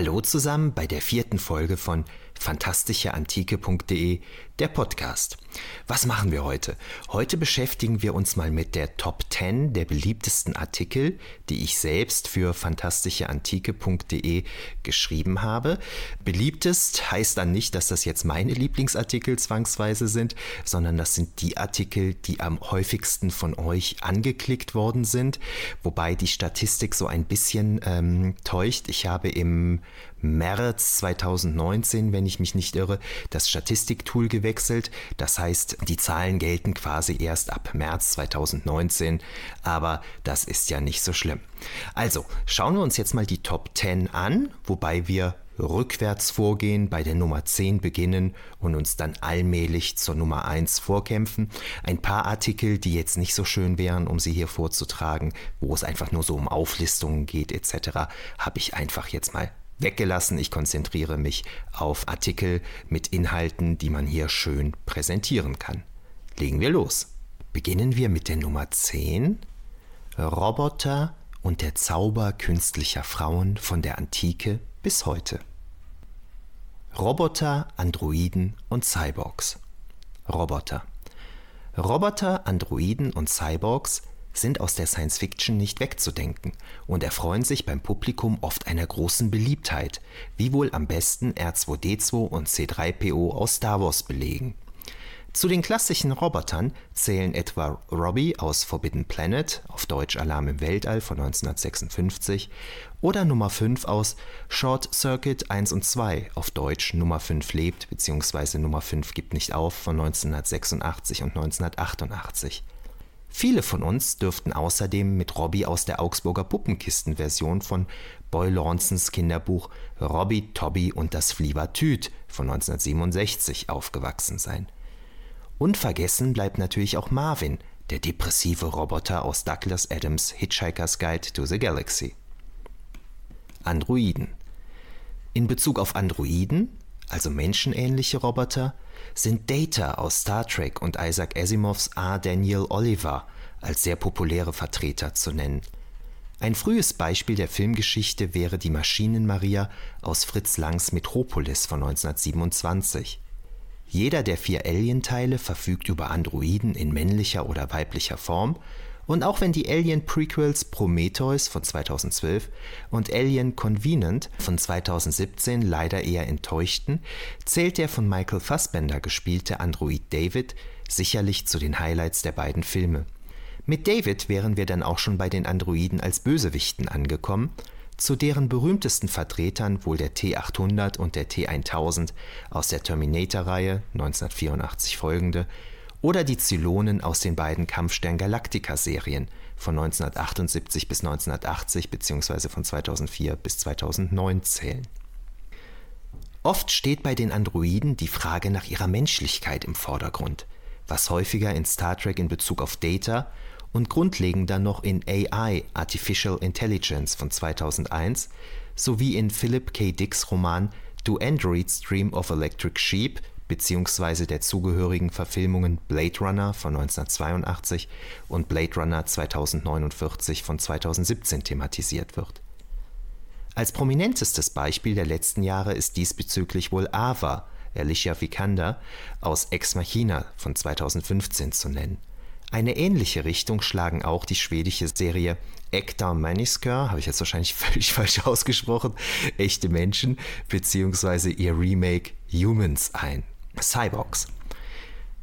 Hallo zusammen bei der vierten Folge von fantastischeantike.de, der Podcast. Was machen wir heute? Heute beschäftigen wir uns mal mit der Top 10 der beliebtesten Artikel, die ich selbst für fantastischeantike.de geschrieben habe. Beliebtest heißt dann nicht, dass das jetzt meine Lieblingsartikel zwangsweise sind, sondern das sind die Artikel, die am häufigsten von euch angeklickt worden sind, wobei die Statistik so ein bisschen ähm, täuscht. Ich habe im März 2019, wenn ich mich nicht irre, das Statistiktool gewechselt. Das heißt, die Zahlen gelten quasi erst ab März 2019, aber das ist ja nicht so schlimm. Also, schauen wir uns jetzt mal die Top 10 an, wobei wir rückwärts vorgehen, bei der Nummer 10 beginnen und uns dann allmählich zur Nummer 1 vorkämpfen. Ein paar Artikel, die jetzt nicht so schön wären, um sie hier vorzutragen, wo es einfach nur so um Auflistungen geht etc., habe ich einfach jetzt mal weggelassen. Ich konzentriere mich auf Artikel mit Inhalten, die man hier schön präsentieren kann. Legen wir los. Beginnen wir mit der Nummer 10. Roboter und der Zauber künstlicher Frauen von der Antike bis heute. Roboter, Androiden und Cyborgs. Roboter. Roboter, Androiden und Cyborgs sind aus der Science Fiction nicht wegzudenken und erfreuen sich beim Publikum oft einer großen Beliebtheit, wie wohl am besten R2D2 und C3PO aus Star Wars belegen. Zu den klassischen Robotern zählen etwa Robbie aus Forbidden Planet, auf Deutsch Alarm im Weltall von 1956, oder Nummer 5 aus Short Circuit 1 und 2, auf Deutsch Nummer 5 lebt bzw. Nummer 5 gibt nicht auf von 1986 und 1988. Viele von uns dürften außerdem mit Robbie aus der Augsburger Puppenkisten-Version von Boy Lawsons Kinderbuch Robbie, Tobby und das Flievertüt von 1967 aufgewachsen sein. Unvergessen bleibt natürlich auch Marvin, der depressive Roboter aus Douglas Adams Hitchhiker's Guide to the Galaxy. Androiden. In Bezug auf Androiden, also menschenähnliche Roboter, sind Data aus Star Trek und Isaac Asimovs A. Daniel Oliver als sehr populäre Vertreter zu nennen. Ein frühes Beispiel der Filmgeschichte wäre die Maschinenmaria aus Fritz Langs Metropolis von 1927. Jeder der vier Alien-Teile verfügt über Androiden in männlicher oder weiblicher Form und auch wenn die Alien-Prequels Prometheus von 2012 und Alien Convenient von 2017 leider eher enttäuschten, zählt der von Michael Fassbender gespielte Android David sicherlich zu den Highlights der beiden Filme. Mit David wären wir dann auch schon bei den Androiden als Bösewichten angekommen, zu deren berühmtesten Vertretern wohl der T800 und der T1000 aus der Terminator-Reihe 1984 folgende oder die Zylonen aus den beiden Kampfstern Galactica-Serien von 1978 bis 1980 bzw. von 2004 bis 2009 zählen. Oft steht bei den Androiden die Frage nach ihrer Menschlichkeit im Vordergrund, was häufiger in Star Trek in Bezug auf Data und grundlegender noch in AI Artificial Intelligence von 2001 sowie in Philip K. Dicks Roman Do Androids Dream of Electric Sheep beziehungsweise der zugehörigen Verfilmungen Blade Runner von 1982 und Blade Runner 2049 von 2017 thematisiert wird. Als prominentestes Beispiel der letzten Jahre ist diesbezüglich wohl Ava, Alicia Vikander, aus Ex Machina von 2015 zu nennen. Eine ähnliche Richtung schlagen auch die schwedische Serie Ekta Manisker, habe ich jetzt wahrscheinlich völlig falsch ausgesprochen, echte Menschen, beziehungsweise ihr Remake Humans ein. Cyborgs.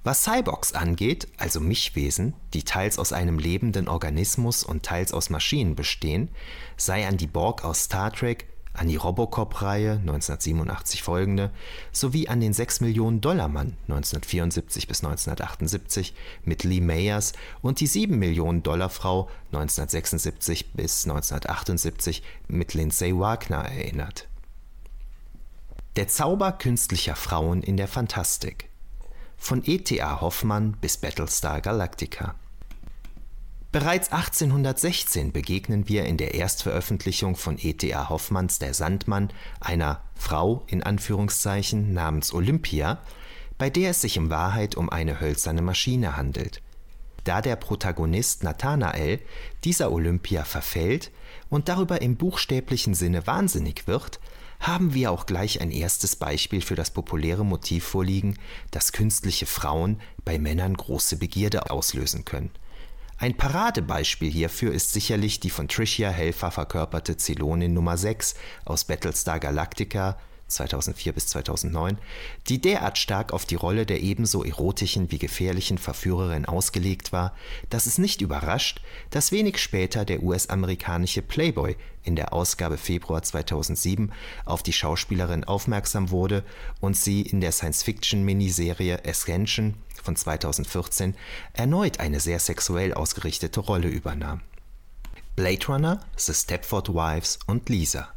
Was Cyborgs angeht, also Mischwesen, die teils aus einem lebenden Organismus und teils aus Maschinen bestehen, sei an die Borg aus Star Trek, an die Robocop-Reihe 1987 folgende sowie an den 6 Millionen Dollar Mann 1974 bis 1978 mit Lee Mayers und die 7 Millionen Dollar Frau 1976 bis 1978 mit Lindsay Wagner erinnert. Der Zauber künstlicher Frauen in der Fantastik. Von E.T.A. Hoffmann bis Battlestar Galactica. Bereits 1816 begegnen wir in der Erstveröffentlichung von E.T.A. Hoffmanns Der Sandmann einer Frau in Anführungszeichen namens Olympia, bei der es sich in Wahrheit um eine hölzerne Maschine handelt. Da der Protagonist Nathanael dieser Olympia verfällt, und darüber im buchstäblichen Sinne wahnsinnig wird, haben wir auch gleich ein erstes Beispiel für das populäre Motiv vorliegen, dass künstliche Frauen bei Männern große Begierde auslösen können. Ein Paradebeispiel hierfür ist sicherlich die von Tricia Helfer verkörperte Zelonin Nummer 6 aus Battlestar Galactica 2004 bis 2009, die derart stark auf die Rolle der ebenso erotischen wie gefährlichen Verführerin ausgelegt war, dass es nicht überrascht, dass wenig später der US-amerikanische Playboy in der Ausgabe Februar 2007 auf die Schauspielerin aufmerksam wurde und sie in der Science-Fiction-Miniserie Ascension von 2014 erneut eine sehr sexuell ausgerichtete Rolle übernahm. Blade Runner, The Stepford Wives und Lisa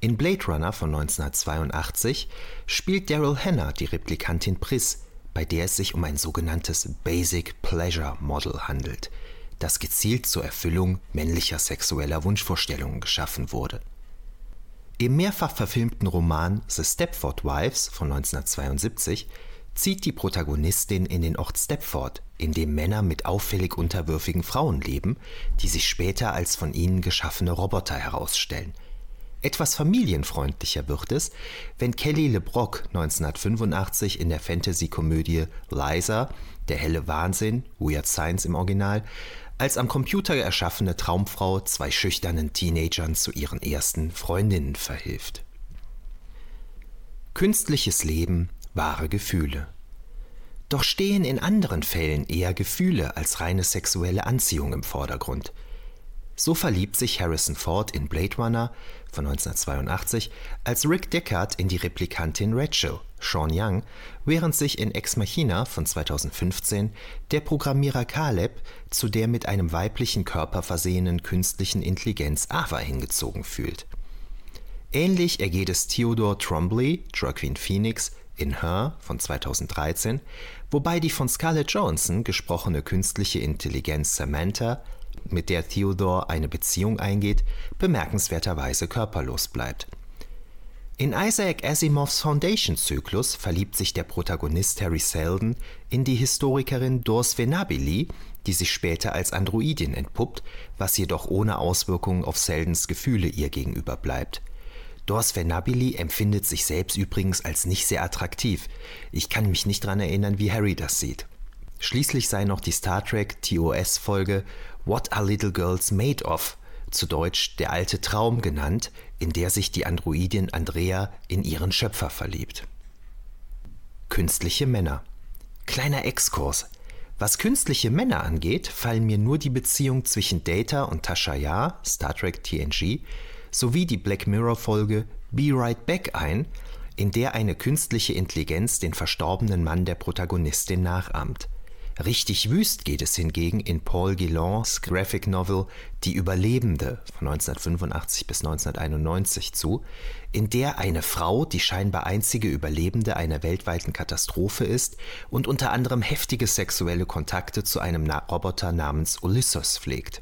in Blade Runner von 1982 spielt Daryl Hannah die Replikantin Pris, bei der es sich um ein sogenanntes Basic Pleasure Model handelt, das gezielt zur Erfüllung männlicher sexueller Wunschvorstellungen geschaffen wurde. Im mehrfach verfilmten Roman The Stepford Wives von 1972 zieht die Protagonistin in den Ort Stepford, in dem Männer mit auffällig unterwürfigen Frauen leben, die sich später als von ihnen geschaffene Roboter herausstellen – etwas familienfreundlicher wird es, wenn Kelly LeBrock 1985 in der Fantasy-Komödie Liza, der helle Wahnsinn, Weird Science im Original, als am Computer erschaffene Traumfrau zwei schüchternen Teenagern zu ihren ersten Freundinnen verhilft. Künstliches Leben, wahre Gefühle. Doch stehen in anderen Fällen eher Gefühle als reine sexuelle Anziehung im Vordergrund – so verliebt sich Harrison Ford in Blade Runner von 1982 als Rick Deckard in die Replikantin Rachel, Sean Young, während sich in Ex Machina von 2015 der Programmierer Caleb zu der mit einem weiblichen Körper versehenen künstlichen Intelligenz Ava hingezogen fühlt. Ähnlich ergeht es Theodore Trombley, Joaquin Phoenix, in Her von 2013, wobei die von Scarlett Johansson gesprochene künstliche Intelligenz Samantha mit der Theodore eine Beziehung eingeht, bemerkenswerterweise körperlos bleibt. In Isaac Asimovs Foundation-Zyklus verliebt sich der Protagonist Harry Seldon in die Historikerin Dors Venabili, die sich später als Androidin entpuppt, was jedoch ohne Auswirkungen auf Seldons Gefühle ihr gegenüber bleibt. Dors Venabili empfindet sich selbst übrigens als nicht sehr attraktiv. Ich kann mich nicht daran erinnern, wie Harry das sieht. Schließlich sei noch die Star Trek TOS-Folge What Are Little Girls Made Of? zu Deutsch Der alte Traum genannt, in der sich die Androidin Andrea in ihren Schöpfer verliebt. Künstliche Männer. Kleiner Exkurs. Was künstliche Männer angeht, fallen mir nur die Beziehung zwischen Data und Tasha Yar, Star Trek TNG, sowie die Black Mirror-Folge Be Right Back ein, in der eine künstliche Intelligenz den verstorbenen Mann der Protagonistin nachahmt. Richtig wüst geht es hingegen in Paul Gillons Graphic Novel Die Überlebende von 1985 bis 1991 zu, in der eine Frau die scheinbar einzige Überlebende einer weltweiten Katastrophe ist und unter anderem heftige sexuelle Kontakte zu einem Roboter namens Ulysses pflegt.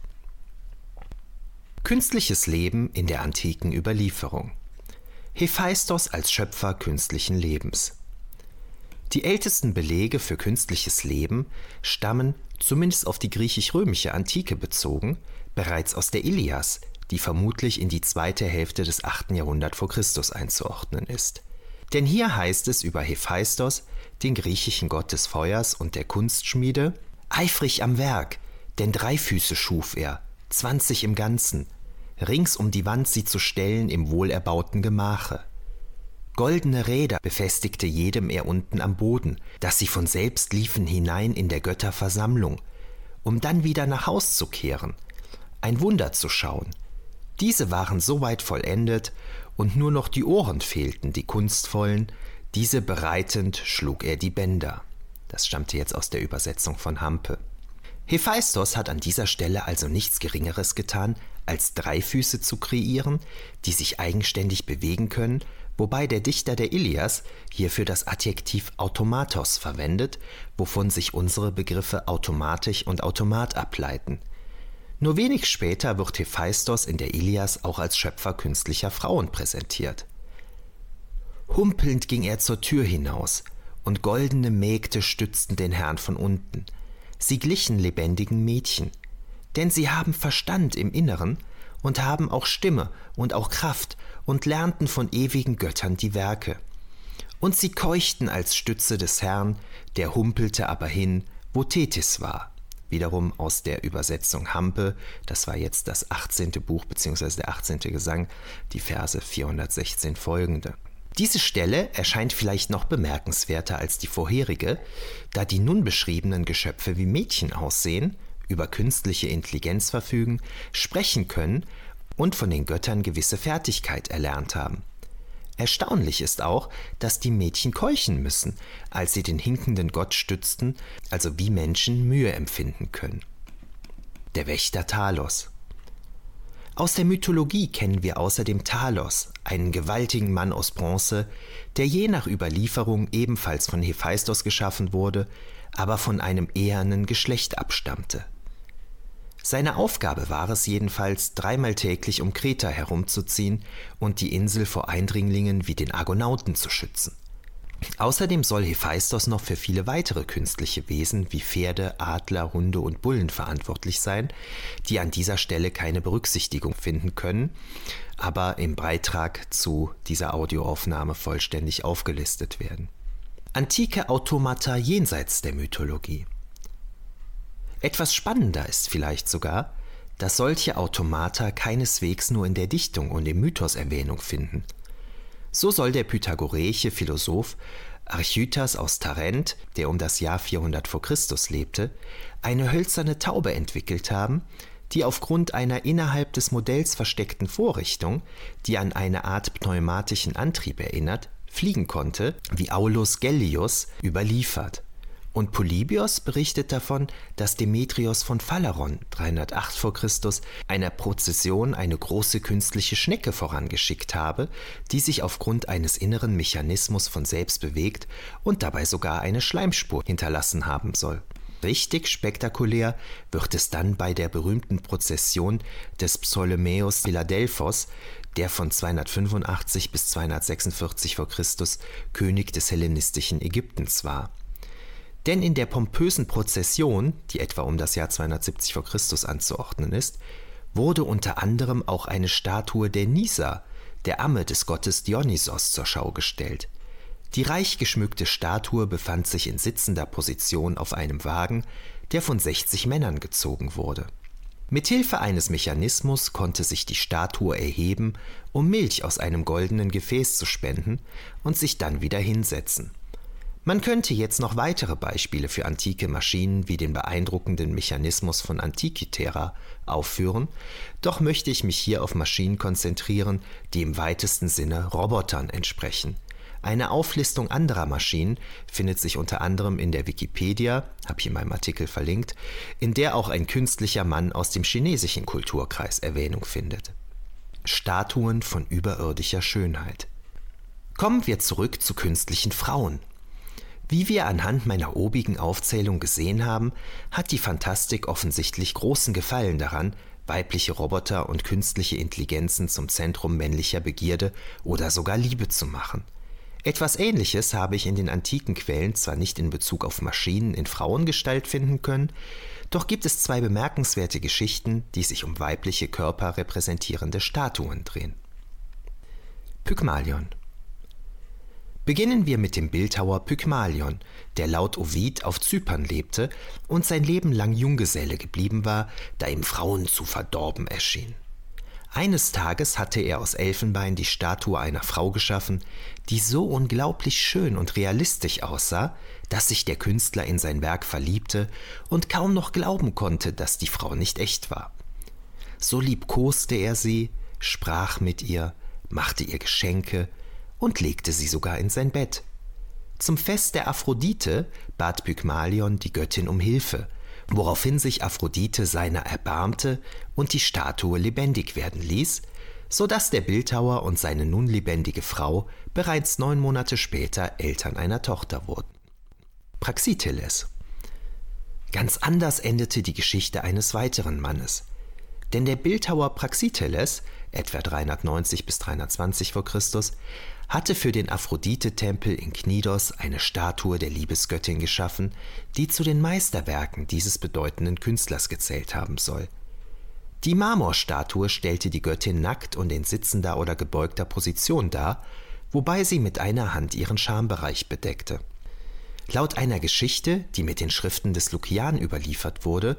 Künstliches Leben in der antiken Überlieferung. Hephaistos als Schöpfer künstlichen Lebens. Die ältesten Belege für künstliches Leben stammen, zumindest auf die griechisch-römische Antike bezogen, bereits aus der Ilias, die vermutlich in die zweite Hälfte des 8. Jahrhunderts vor Christus einzuordnen ist. Denn hier heißt es über Hephaistos, den griechischen Gott des Feuers und der Kunstschmiede, eifrig am Werk, denn drei Füße schuf er, zwanzig im Ganzen, rings um die Wand sie zu stellen im wohlerbauten Gemache. Goldene Räder befestigte jedem er unten am Boden, dass sie von selbst liefen hinein in der Götter Versammlung, um dann wieder nach Haus zu kehren, ein Wunder zu schauen. Diese waren soweit vollendet, und nur noch die Ohren fehlten, die kunstvollen, diese bereitend schlug er die Bänder. Das stammte jetzt aus der Übersetzung von Hampe. Hephaistos hat an dieser Stelle also nichts Geringeres getan, als drei Füße zu kreieren, die sich eigenständig bewegen können wobei der Dichter der Ilias hierfür das Adjektiv automatos verwendet, wovon sich unsere Begriffe automatisch und Automat ableiten. Nur wenig später wird Hephaistos in der Ilias auch als Schöpfer künstlicher Frauen präsentiert. Humpelnd ging er zur Tür hinaus, und goldene Mägde stützten den Herrn von unten. Sie glichen lebendigen Mädchen, denn sie haben Verstand im Inneren und haben auch Stimme und auch Kraft und lernten von ewigen Göttern die Werke. Und sie keuchten als Stütze des Herrn, der humpelte aber hin, wo Tethys war. Wiederum aus der Übersetzung Hampe, das war jetzt das 18. Buch bzw. der 18. Gesang, die Verse 416 folgende. Diese Stelle erscheint vielleicht noch bemerkenswerter als die vorherige, da die nun beschriebenen Geschöpfe wie Mädchen aussehen, über künstliche Intelligenz verfügen, sprechen können und von den Göttern gewisse Fertigkeit erlernt haben. Erstaunlich ist auch, dass die Mädchen keuchen müssen, als sie den hinkenden Gott stützten, also wie Menschen Mühe empfinden können. Der Wächter Talos. Aus der Mythologie kennen wir außerdem Talos, einen gewaltigen Mann aus Bronze, der je nach Überlieferung ebenfalls von Hephaistos geschaffen wurde, aber von einem ehernen Geschlecht abstammte. Seine Aufgabe war es jedenfalls, dreimal täglich um Kreta herumzuziehen und die Insel vor Eindringlingen wie den Argonauten zu schützen. Außerdem soll Hephaistos noch für viele weitere künstliche Wesen wie Pferde, Adler, Hunde und Bullen verantwortlich sein, die an dieser Stelle keine Berücksichtigung finden können, aber im Beitrag zu dieser Audioaufnahme vollständig aufgelistet werden. Antike Automata jenseits der Mythologie. Etwas spannender ist vielleicht sogar, dass solche Automata keineswegs nur in der Dichtung und im Mythos Erwähnung finden. So soll der pythagoreische Philosoph Archytas aus Tarent, der um das Jahr 400 v. Chr. lebte, eine hölzerne Taube entwickelt haben, die aufgrund einer innerhalb des Modells versteckten Vorrichtung, die an eine Art pneumatischen Antrieb erinnert, fliegen konnte, wie Aulus Gellius überliefert. Und Polybios berichtet davon, dass Demetrios von Phaleron 308 v. Chr. einer Prozession eine große künstliche Schnecke vorangeschickt habe, die sich aufgrund eines inneren Mechanismus von selbst bewegt und dabei sogar eine Schleimspur hinterlassen haben soll. Richtig spektakulär wird es dann bei der berühmten Prozession des Ptolemäus Philadelphos, der von 285 bis 246 v. Chr. König des hellenistischen Ägyptens war. Denn in der pompösen Prozession, die etwa um das Jahr 270 v. Chr. anzuordnen ist, wurde unter anderem auch eine Statue der Nisa, der Amme des Gottes Dionysos, zur Schau gestellt. Die reich geschmückte Statue befand sich in sitzender Position auf einem Wagen, der von 60 Männern gezogen wurde. Mithilfe eines Mechanismus konnte sich die Statue erheben, um Milch aus einem goldenen Gefäß zu spenden und sich dann wieder hinsetzen. Man könnte jetzt noch weitere Beispiele für antike Maschinen wie den beeindruckenden Mechanismus von Antikythera aufführen, doch möchte ich mich hier auf Maschinen konzentrieren, die im weitesten Sinne Robotern entsprechen. Eine Auflistung anderer Maschinen findet sich unter anderem in der Wikipedia, habe ich in meinem Artikel verlinkt, in der auch ein künstlicher Mann aus dem chinesischen Kulturkreis Erwähnung findet. Statuen von überirdischer Schönheit. Kommen wir zurück zu künstlichen Frauen. Wie wir anhand meiner obigen Aufzählung gesehen haben, hat die Fantastik offensichtlich großen Gefallen daran, weibliche Roboter und künstliche Intelligenzen zum Zentrum männlicher Begierde oder sogar Liebe zu machen. Etwas Ähnliches habe ich in den antiken Quellen zwar nicht in Bezug auf Maschinen in Frauengestalt finden können, doch gibt es zwei bemerkenswerte Geschichten, die sich um weibliche Körper repräsentierende Statuen drehen. Pygmalion Beginnen wir mit dem Bildhauer Pygmalion, der laut Ovid auf Zypern lebte und sein Leben lang Junggeselle geblieben war, da ihm Frauen zu verdorben erschienen. Eines Tages hatte er aus Elfenbein die Statue einer Frau geschaffen, die so unglaublich schön und realistisch aussah, dass sich der Künstler in sein Werk verliebte und kaum noch glauben konnte, dass die Frau nicht echt war. So liebkoste er sie, sprach mit ihr, machte ihr Geschenke, und legte sie sogar in sein Bett. Zum Fest der Aphrodite bat Pygmalion die Göttin um Hilfe, woraufhin sich Aphrodite seiner erbarmte und die Statue lebendig werden ließ, so dass der Bildhauer und seine nun lebendige Frau bereits neun Monate später Eltern einer Tochter wurden. Praxiteles. Ganz anders endete die Geschichte eines weiteren Mannes. Denn der Bildhauer Praxiteles, etwa 390 bis 320 v. Chr., hatte für den Aphrodite-Tempel in Knidos eine Statue der Liebesgöttin geschaffen, die zu den Meisterwerken dieses bedeutenden Künstlers gezählt haben soll. Die Marmorstatue stellte die Göttin nackt und in sitzender oder gebeugter Position dar, wobei sie mit einer Hand ihren Schambereich bedeckte. Laut einer Geschichte, die mit den Schriften des Lukian überliefert wurde,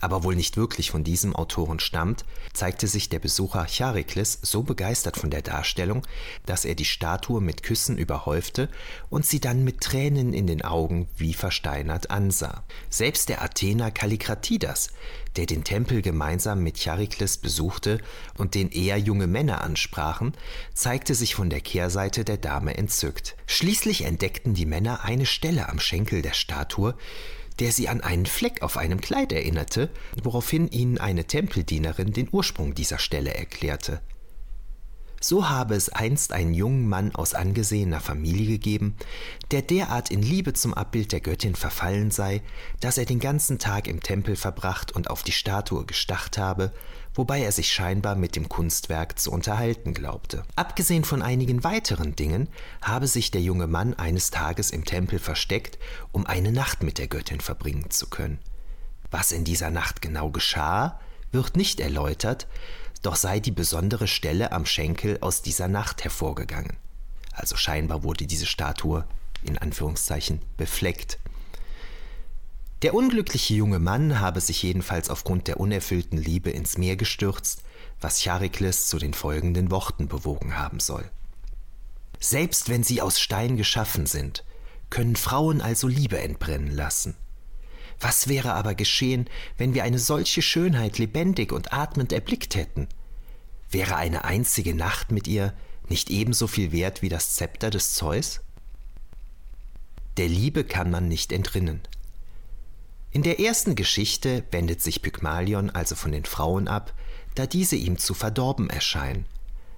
aber wohl nicht wirklich von diesem Autoren stammt, zeigte sich der Besucher Charikles so begeistert von der Darstellung, dass er die Statue mit Küssen überhäufte und sie dann mit Tränen in den Augen wie versteinert ansah. Selbst der Athener Kallikratidas, der den Tempel gemeinsam mit Charikles besuchte und den eher junge Männer ansprachen, zeigte sich von der Kehrseite der Dame entzückt. Schließlich entdeckten die Männer eine Stelle am Schenkel der Statue, der sie an einen Fleck auf einem Kleid erinnerte, woraufhin ihnen eine Tempeldienerin den Ursprung dieser Stelle erklärte. So habe es einst einen jungen Mann aus angesehener Familie gegeben, der derart in Liebe zum Abbild der Göttin verfallen sei, dass er den ganzen Tag im Tempel verbracht und auf die Statue gestacht habe, wobei er sich scheinbar mit dem Kunstwerk zu unterhalten glaubte. Abgesehen von einigen weiteren Dingen habe sich der junge Mann eines Tages im Tempel versteckt, um eine Nacht mit der Göttin verbringen zu können. Was in dieser Nacht genau geschah, wird nicht erläutert, doch sei die besondere Stelle am Schenkel aus dieser Nacht hervorgegangen. Also scheinbar wurde diese Statue in Anführungszeichen befleckt. Der unglückliche junge Mann habe sich jedenfalls aufgrund der unerfüllten Liebe ins Meer gestürzt, was Charikles zu den folgenden Worten bewogen haben soll. Selbst wenn sie aus Stein geschaffen sind, können Frauen also Liebe entbrennen lassen. Was wäre aber geschehen, wenn wir eine solche Schönheit lebendig und atmend erblickt hätten? Wäre eine einzige Nacht mit ihr nicht ebenso viel wert wie das Zepter des Zeus? Der Liebe kann man nicht entrinnen. In der ersten Geschichte wendet sich Pygmalion also von den Frauen ab, da diese ihm zu verdorben erscheinen.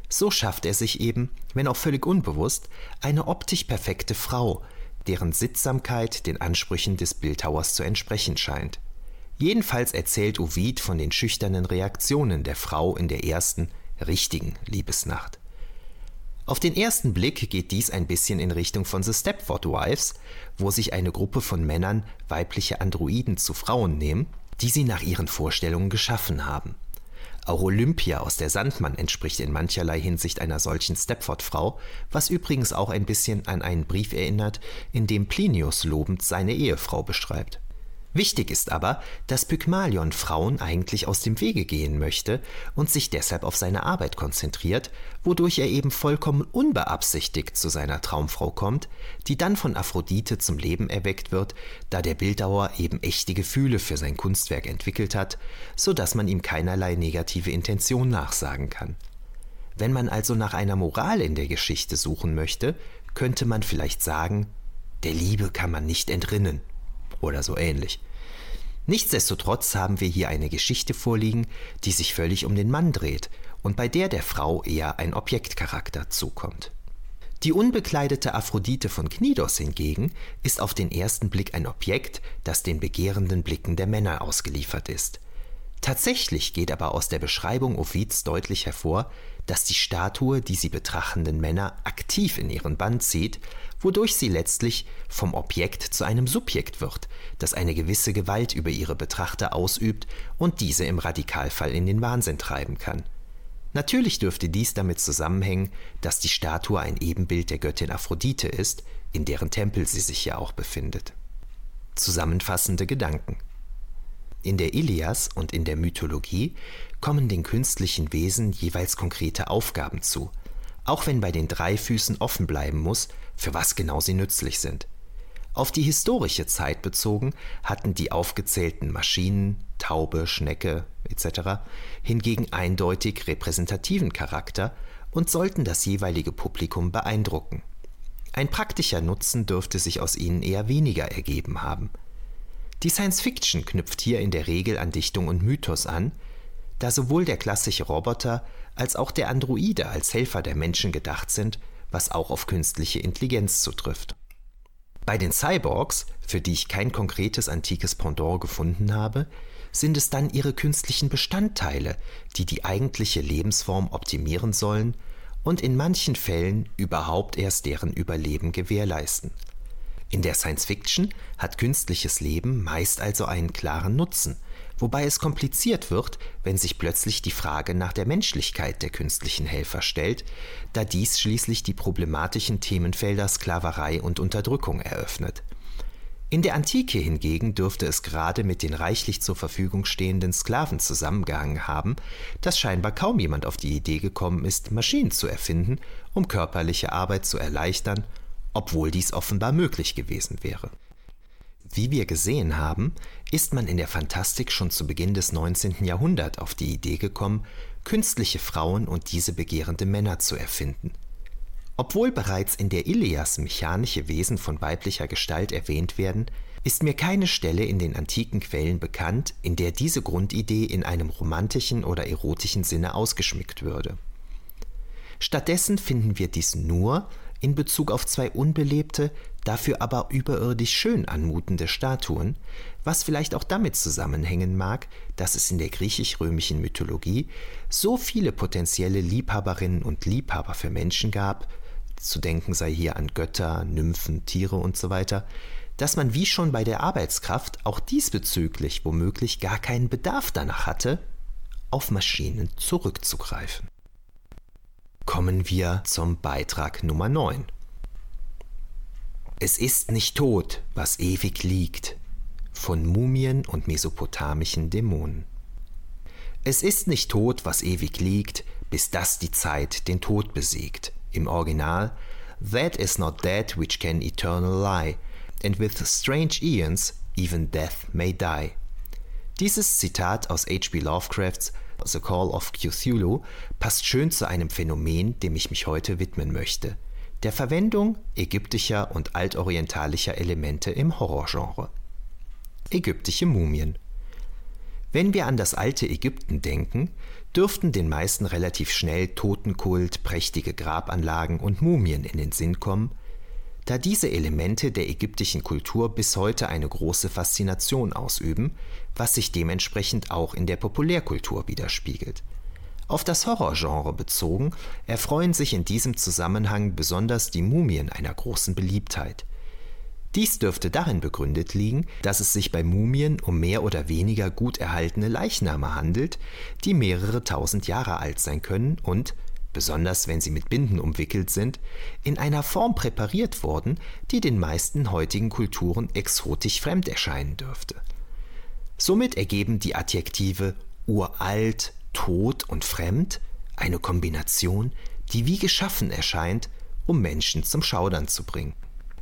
So schafft er sich eben, wenn auch völlig unbewusst, eine optisch perfekte Frau, deren Sittsamkeit den Ansprüchen des Bildhauers zu entsprechen scheint. Jedenfalls erzählt Ovid von den schüchternen Reaktionen der Frau in der ersten, richtigen Liebesnacht. Auf den ersten Blick geht dies ein bisschen in Richtung von The Stepford Wives, wo sich eine Gruppe von Männern weibliche Androiden zu Frauen nehmen, die sie nach ihren Vorstellungen geschaffen haben. Auch Olympia aus der Sandmann entspricht in mancherlei Hinsicht einer solchen Stepford-Frau, was übrigens auch ein bisschen an einen Brief erinnert, in dem Plinius lobend seine Ehefrau beschreibt. Wichtig ist aber, dass Pygmalion Frauen eigentlich aus dem Wege gehen möchte und sich deshalb auf seine Arbeit konzentriert, wodurch er eben vollkommen unbeabsichtigt zu seiner Traumfrau kommt, die dann von Aphrodite zum Leben erweckt wird, da der Bildhauer eben echte Gefühle für sein Kunstwerk entwickelt hat, so dass man ihm keinerlei negative Intention nachsagen kann. Wenn man also nach einer Moral in der Geschichte suchen möchte, könnte man vielleicht sagen, der Liebe kann man nicht entrinnen oder so ähnlich. Nichtsdestotrotz haben wir hier eine Geschichte vorliegen, die sich völlig um den Mann dreht und bei der der Frau eher ein Objektcharakter zukommt. Die unbekleidete Aphrodite von Knidos hingegen ist auf den ersten Blick ein Objekt, das den begehrenden Blicken der Männer ausgeliefert ist. Tatsächlich geht aber aus der Beschreibung Ovids deutlich hervor, dass die Statue die sie betrachtenden Männer aktiv in ihren Bann zieht, wodurch sie letztlich vom Objekt zu einem Subjekt wird, das eine gewisse Gewalt über ihre Betrachter ausübt und diese im Radikalfall in den Wahnsinn treiben kann. Natürlich dürfte dies damit zusammenhängen, dass die Statue ein Ebenbild der Göttin Aphrodite ist, in deren Tempel sie sich ja auch befindet. Zusammenfassende Gedanken in der Ilias und in der Mythologie kommen den künstlichen Wesen jeweils konkrete Aufgaben zu, auch wenn bei den drei Füßen offen bleiben muss, für was genau sie nützlich sind. Auf die historische Zeit bezogen hatten die aufgezählten Maschinen, Taube, Schnecke etc. hingegen eindeutig repräsentativen Charakter und sollten das jeweilige Publikum beeindrucken. Ein praktischer Nutzen dürfte sich aus ihnen eher weniger ergeben haben – die Science Fiction knüpft hier in der Regel an Dichtung und Mythos an, da sowohl der klassische Roboter als auch der Androide als Helfer der Menschen gedacht sind, was auch auf künstliche Intelligenz zutrifft. Bei den Cyborgs, für die ich kein konkretes antikes Pendant gefunden habe, sind es dann ihre künstlichen Bestandteile, die die eigentliche Lebensform optimieren sollen und in manchen Fällen überhaupt erst deren Überleben gewährleisten. In der Science Fiction hat künstliches Leben meist also einen klaren Nutzen, wobei es kompliziert wird, wenn sich plötzlich die Frage nach der Menschlichkeit der künstlichen Helfer stellt, da dies schließlich die problematischen Themenfelder Sklaverei und Unterdrückung eröffnet. In der Antike hingegen dürfte es gerade mit den reichlich zur Verfügung stehenden Sklaven zusammengehangen haben, dass scheinbar kaum jemand auf die Idee gekommen ist, Maschinen zu erfinden, um körperliche Arbeit zu erleichtern, obwohl dies offenbar möglich gewesen wäre. Wie wir gesehen haben, ist man in der Fantastik schon zu Beginn des 19. Jahrhunderts auf die Idee gekommen, künstliche Frauen und diese begehrende Männer zu erfinden. Obwohl bereits in der Ilias mechanische Wesen von weiblicher Gestalt erwähnt werden, ist mir keine Stelle in den antiken Quellen bekannt, in der diese Grundidee in einem romantischen oder erotischen Sinne ausgeschmückt würde. Stattdessen finden wir dies nur in Bezug auf zwei unbelebte, dafür aber überirdisch schön anmutende Statuen, was vielleicht auch damit zusammenhängen mag, dass es in der griechisch-römischen Mythologie so viele potenzielle Liebhaberinnen und Liebhaber für Menschen gab, zu denken sei hier an Götter, Nymphen, Tiere und so weiter, dass man wie schon bei der Arbeitskraft auch diesbezüglich womöglich gar keinen Bedarf danach hatte, auf Maschinen zurückzugreifen. Kommen wir zum Beitrag Nummer 9. Es ist nicht tot, was ewig liegt, von Mumien und mesopotamischen Dämonen. Es ist nicht tot, was ewig liegt, bis das die Zeit den Tod besiegt, im Original, That is not dead which can eternal lie, and with strange eons even death may die. Dieses Zitat aus H.P. Lovecrafts The Call of Cthulhu passt schön zu einem Phänomen, dem ich mich heute widmen möchte, der Verwendung ägyptischer und altorientalischer Elemente im Horrorgenre. Ägyptische Mumien. Wenn wir an das alte Ägypten denken, dürften den meisten relativ schnell Totenkult, prächtige Grabanlagen und Mumien in den Sinn kommen, da diese Elemente der ägyptischen Kultur bis heute eine große Faszination ausüben, was sich dementsprechend auch in der Populärkultur widerspiegelt. Auf das Horrorgenre bezogen erfreuen sich in diesem Zusammenhang besonders die Mumien einer großen Beliebtheit. Dies dürfte darin begründet liegen, dass es sich bei Mumien um mehr oder weniger gut erhaltene Leichname handelt, die mehrere tausend Jahre alt sein können und, besonders wenn sie mit Binden umwickelt sind, in einer Form präpariert wurden, die den meisten heutigen Kulturen exotisch fremd erscheinen dürfte. Somit ergeben die Adjektive uralt, tot und fremd eine Kombination, die wie geschaffen erscheint, um Menschen zum Schaudern zu bringen.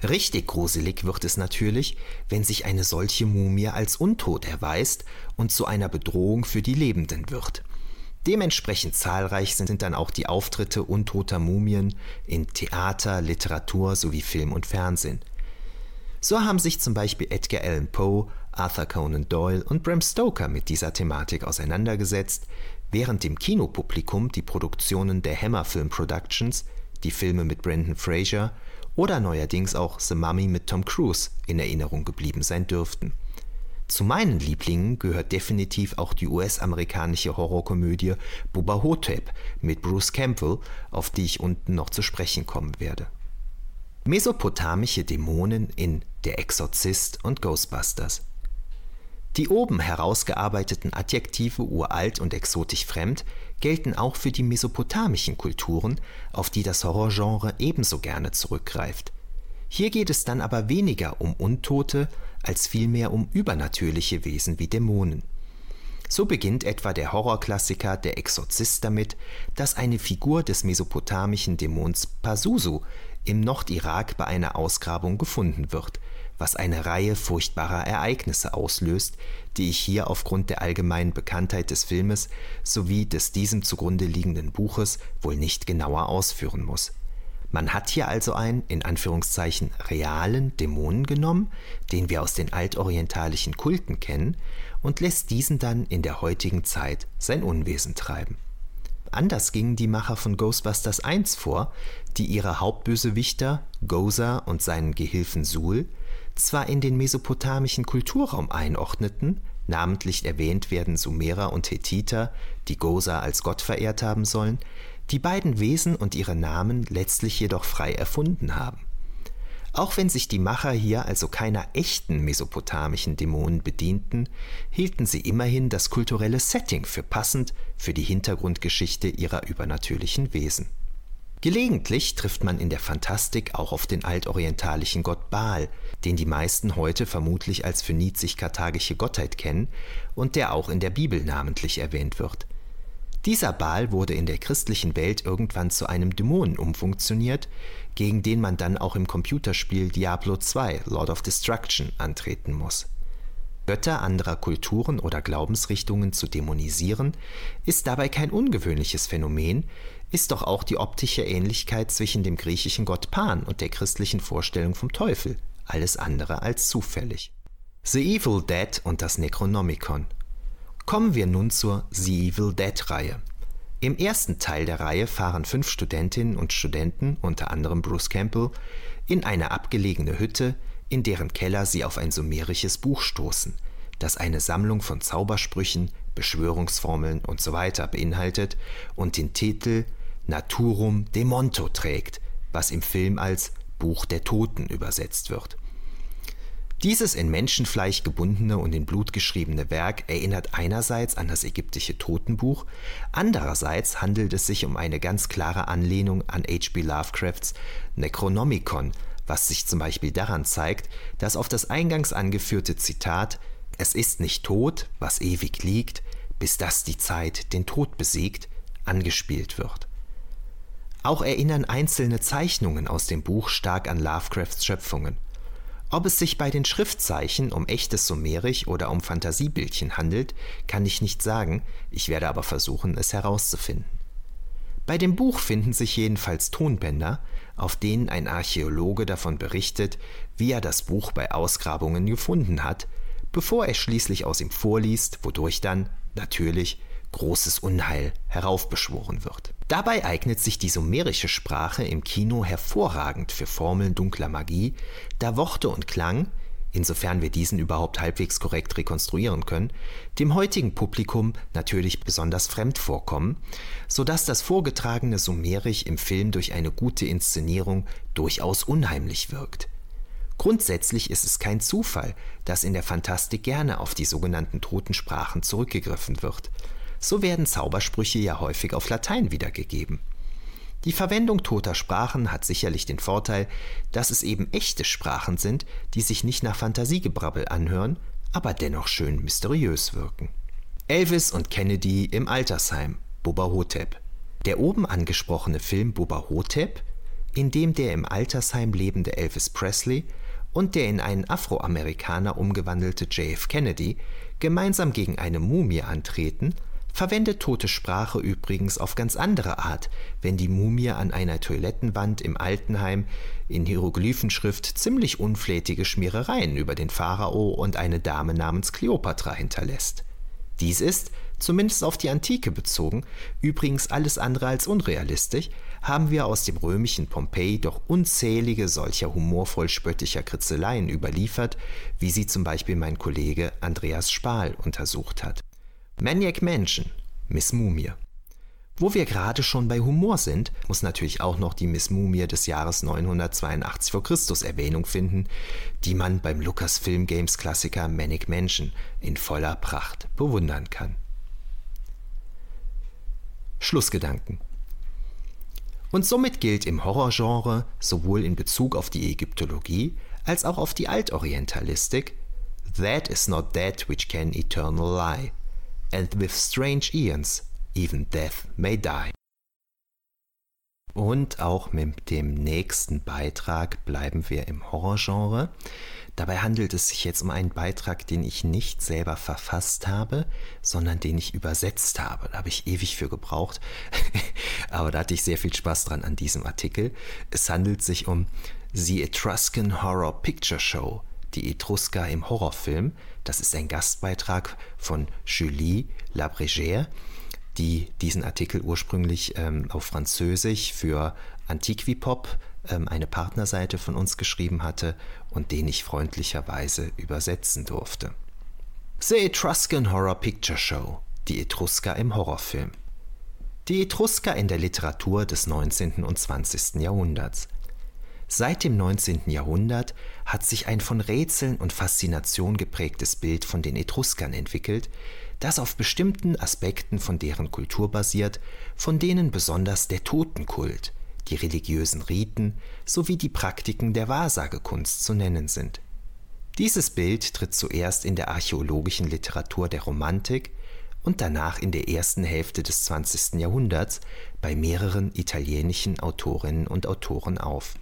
Richtig gruselig wird es natürlich, wenn sich eine solche Mumie als untot erweist und zu einer Bedrohung für die Lebenden wird. Dementsprechend zahlreich sind dann auch die Auftritte untoter Mumien in Theater, Literatur sowie Film und Fernsehen. So haben sich zum Beispiel Edgar Allan Poe, Arthur Conan Doyle und Bram Stoker mit dieser Thematik auseinandergesetzt, während dem Kinopublikum die Produktionen der Hammer Film Productions, die Filme mit Brendan Fraser oder neuerdings auch The Mummy mit Tom Cruise in Erinnerung geblieben sein dürften. Zu meinen Lieblingen gehört definitiv auch die US-amerikanische Horrorkomödie Bubba Hotep mit Bruce Campbell, auf die ich unten noch zu sprechen kommen werde. Mesopotamische Dämonen in Der Exorzist und Ghostbusters. Die oben herausgearbeiteten Adjektive uralt und exotisch fremd gelten auch für die mesopotamischen Kulturen, auf die das Horrorgenre ebenso gerne zurückgreift. Hier geht es dann aber weniger um Untote als vielmehr um übernatürliche Wesen wie Dämonen. So beginnt etwa der Horrorklassiker Der Exorzist damit, dass eine Figur des mesopotamischen Dämons Pazuzu im Nordirak bei einer Ausgrabung gefunden wird, was eine Reihe furchtbarer Ereignisse auslöst, die ich hier aufgrund der allgemeinen Bekanntheit des Filmes sowie des diesem zugrunde liegenden Buches wohl nicht genauer ausführen muss. Man hat hier also einen in Anführungszeichen realen Dämonen genommen, den wir aus den altorientalischen Kulten kennen, und lässt diesen dann in der heutigen Zeit sein Unwesen treiben. Anders gingen die Macher von Ghostbusters 1 vor, die ihre Hauptbösewichter, Gozer und seinen Gehilfen Sul, zwar in den mesopotamischen Kulturraum einordneten, namentlich erwähnt werden Sumerer und Hethiter, die Gosa als Gott verehrt haben sollen, die beiden Wesen und ihre Namen letztlich jedoch frei erfunden haben. Auch wenn sich die Macher hier also keiner echten mesopotamischen Dämonen bedienten, hielten sie immerhin das kulturelle Setting für passend für die Hintergrundgeschichte ihrer übernatürlichen Wesen. Gelegentlich trifft man in der Fantastik auch auf den altorientalischen Gott Baal, den die meisten heute vermutlich als phönizisch-karthagische Gottheit kennen und der auch in der Bibel namentlich erwähnt wird. Dieser Baal wurde in der christlichen Welt irgendwann zu einem Dämonen umfunktioniert, gegen den man dann auch im Computerspiel Diablo 2 Lord of Destruction antreten muss. Götter anderer Kulturen oder Glaubensrichtungen zu dämonisieren, ist dabei kein ungewöhnliches Phänomen, ist doch auch die optische Ähnlichkeit zwischen dem griechischen Gott Pan und der christlichen Vorstellung vom Teufel alles andere als zufällig. The Evil Dead und das Necronomicon. Kommen wir nun zur The Evil Dead Reihe. Im ersten Teil der Reihe fahren fünf Studentinnen und Studenten, unter anderem Bruce Campbell, in eine abgelegene Hütte, in deren Keller sie auf ein sumerisches Buch stoßen, das eine Sammlung von Zaubersprüchen, Beschwörungsformeln usw. So beinhaltet und den Titel Naturum Demonto trägt, was im Film als Buch der Toten übersetzt wird. Dieses in Menschenfleisch gebundene und in Blut geschriebene Werk erinnert einerseits an das ägyptische Totenbuch, andererseits handelt es sich um eine ganz klare Anlehnung an H.P. Lovecrafts Necronomicon, was sich zum Beispiel daran zeigt, dass auf das eingangs angeführte Zitat Es ist nicht tot, was ewig liegt, bis das die Zeit den Tod besiegt, angespielt wird. Auch erinnern einzelne Zeichnungen aus dem Buch stark an Lovecrafts Schöpfungen. Ob es sich bei den Schriftzeichen um echtes Sumerisch oder um Fantasiebildchen handelt, kann ich nicht sagen, ich werde aber versuchen, es herauszufinden. Bei dem Buch finden sich jedenfalls Tonbänder, auf denen ein Archäologe davon berichtet, wie er das Buch bei Ausgrabungen gefunden hat, bevor er schließlich aus ihm vorliest, wodurch dann, natürlich, großes Unheil heraufbeschworen wird. Dabei eignet sich die sumerische Sprache im Kino hervorragend für Formeln dunkler Magie, da Worte und Klang, insofern wir diesen überhaupt halbwegs korrekt rekonstruieren können, dem heutigen Publikum natürlich besonders fremd vorkommen, so dass das vorgetragene Sumerisch im Film durch eine gute Inszenierung durchaus unheimlich wirkt. Grundsätzlich ist es kein Zufall, dass in der Fantastik gerne auf die sogenannten Totensprachen zurückgegriffen wird. So werden Zaubersprüche ja häufig auf Latein wiedergegeben. Die Verwendung toter Sprachen hat sicherlich den Vorteil, dass es eben echte Sprachen sind, die sich nicht nach Fantasiegebrabbel anhören, aber dennoch schön mysteriös wirken. Elvis und Kennedy im Altersheim, Bubba Hotep. Der oben angesprochene Film Bubba Hotep, in dem der im Altersheim lebende Elvis Presley und der in einen Afroamerikaner umgewandelte JF Kennedy gemeinsam gegen eine Mumie antreten verwendet tote Sprache übrigens auf ganz andere Art, wenn die Mumie an einer Toilettenwand im Altenheim in Hieroglyphenschrift ziemlich unflätige Schmierereien über den Pharao und eine Dame namens Kleopatra hinterlässt. Dies ist, zumindest auf die Antike bezogen, übrigens alles andere als unrealistisch, haben wir aus dem römischen Pompeji doch unzählige solcher humorvoll spöttischer Kritzeleien überliefert, wie sie zum Beispiel mein Kollege Andreas Spahl untersucht hat. Maniac Mansion, Miss Mumie. Wo wir gerade schon bei Humor sind, muss natürlich auch noch die Miss Mumie des Jahres 982 v. Chr. Erwähnung finden, die man beim Lucasfilm Games Klassiker Manic Mansion in voller Pracht bewundern kann. Schlussgedanken. Und somit gilt im Horrorgenre sowohl in Bezug auf die Ägyptologie als auch auf die Altorientalistik That is not that which can eternal lie and with strange eons even death may die. Und auch mit dem nächsten Beitrag bleiben wir im Horrorgenre. Dabei handelt es sich jetzt um einen Beitrag, den ich nicht selber verfasst habe, sondern den ich übersetzt habe. Da habe ich ewig für gebraucht, aber da hatte ich sehr viel Spaß dran an diesem Artikel. Es handelt sich um The Etruscan Horror Picture Show die Etrusker im Horrorfilm. Das ist ein Gastbeitrag von Julie Labrégère, die diesen Artikel ursprünglich ähm, auf Französisch für Antiquipop, ähm, eine Partnerseite von uns geschrieben hatte und den ich freundlicherweise übersetzen durfte. The Etruscan Horror Picture Show, die Etrusker im Horrorfilm. Die Etrusker in der Literatur des 19. und 20. Jahrhunderts. Seit dem 19. Jahrhundert hat sich ein von Rätseln und Faszination geprägtes Bild von den Etruskern entwickelt, das auf bestimmten Aspekten von deren Kultur basiert, von denen besonders der Totenkult, die religiösen Riten sowie die Praktiken der Wahrsagekunst zu nennen sind. Dieses Bild tritt zuerst in der archäologischen Literatur der Romantik und danach in der ersten Hälfte des 20. Jahrhunderts bei mehreren italienischen Autorinnen und Autoren auf.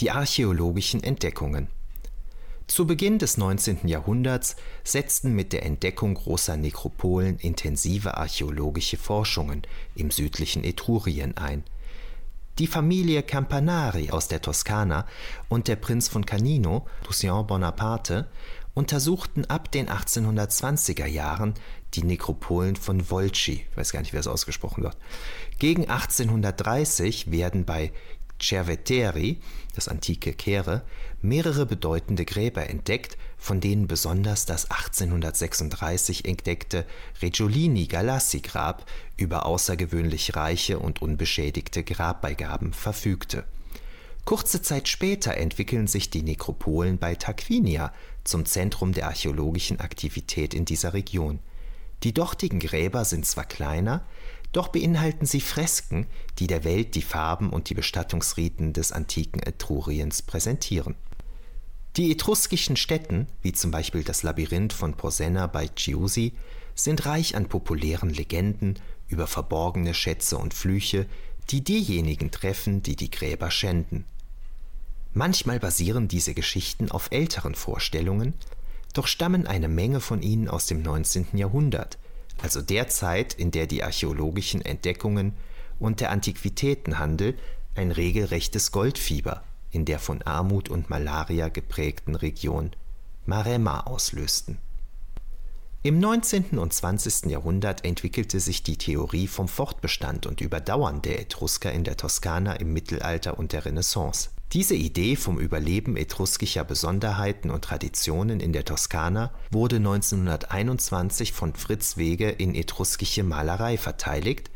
Die archäologischen Entdeckungen Zu Beginn des 19. Jahrhunderts setzten mit der Entdeckung großer Nekropolen intensive archäologische Forschungen im südlichen Etrurien ein. Die Familie Campanari aus der Toskana und der Prinz von Canino, Lucien Bonaparte, untersuchten ab den 1820er Jahren die Nekropolen von Volci, ich weiß gar nicht, wie das ausgesprochen wird. Gegen 1830 werden bei Cerveteri, das antike Caere, mehrere bedeutende Gräber entdeckt, von denen besonders das 1836 entdeckte Reggiolini-Galassi-Grab über außergewöhnlich reiche und unbeschädigte Grabbeigaben verfügte. Kurze Zeit später entwickeln sich die Nekropolen bei Tarquinia zum Zentrum der archäologischen Aktivität in dieser Region. Die dortigen Gräber sind zwar kleiner, doch beinhalten sie Fresken, die der Welt die Farben und die Bestattungsriten des antiken Etruriens präsentieren. Die etruskischen Stätten, wie zum Beispiel das Labyrinth von Porsenna bei Chiusi, sind reich an populären Legenden über verborgene Schätze und Flüche, die diejenigen treffen, die die Gräber schänden. Manchmal basieren diese Geschichten auf älteren Vorstellungen, doch stammen eine Menge von ihnen aus dem 19. Jahrhundert, also der Zeit, in der die archäologischen Entdeckungen und der Antiquitätenhandel ein regelrechtes Goldfieber in der von Armut und Malaria geprägten Region Maremma auslösten. Im 19. und 20. Jahrhundert entwickelte sich die Theorie vom Fortbestand und Überdauern der Etrusker in der Toskana im Mittelalter und der Renaissance. Diese Idee vom Überleben etruskischer Besonderheiten und Traditionen in der Toskana wurde 1921 von Fritz Wege in Etruskische Malerei verteidigt,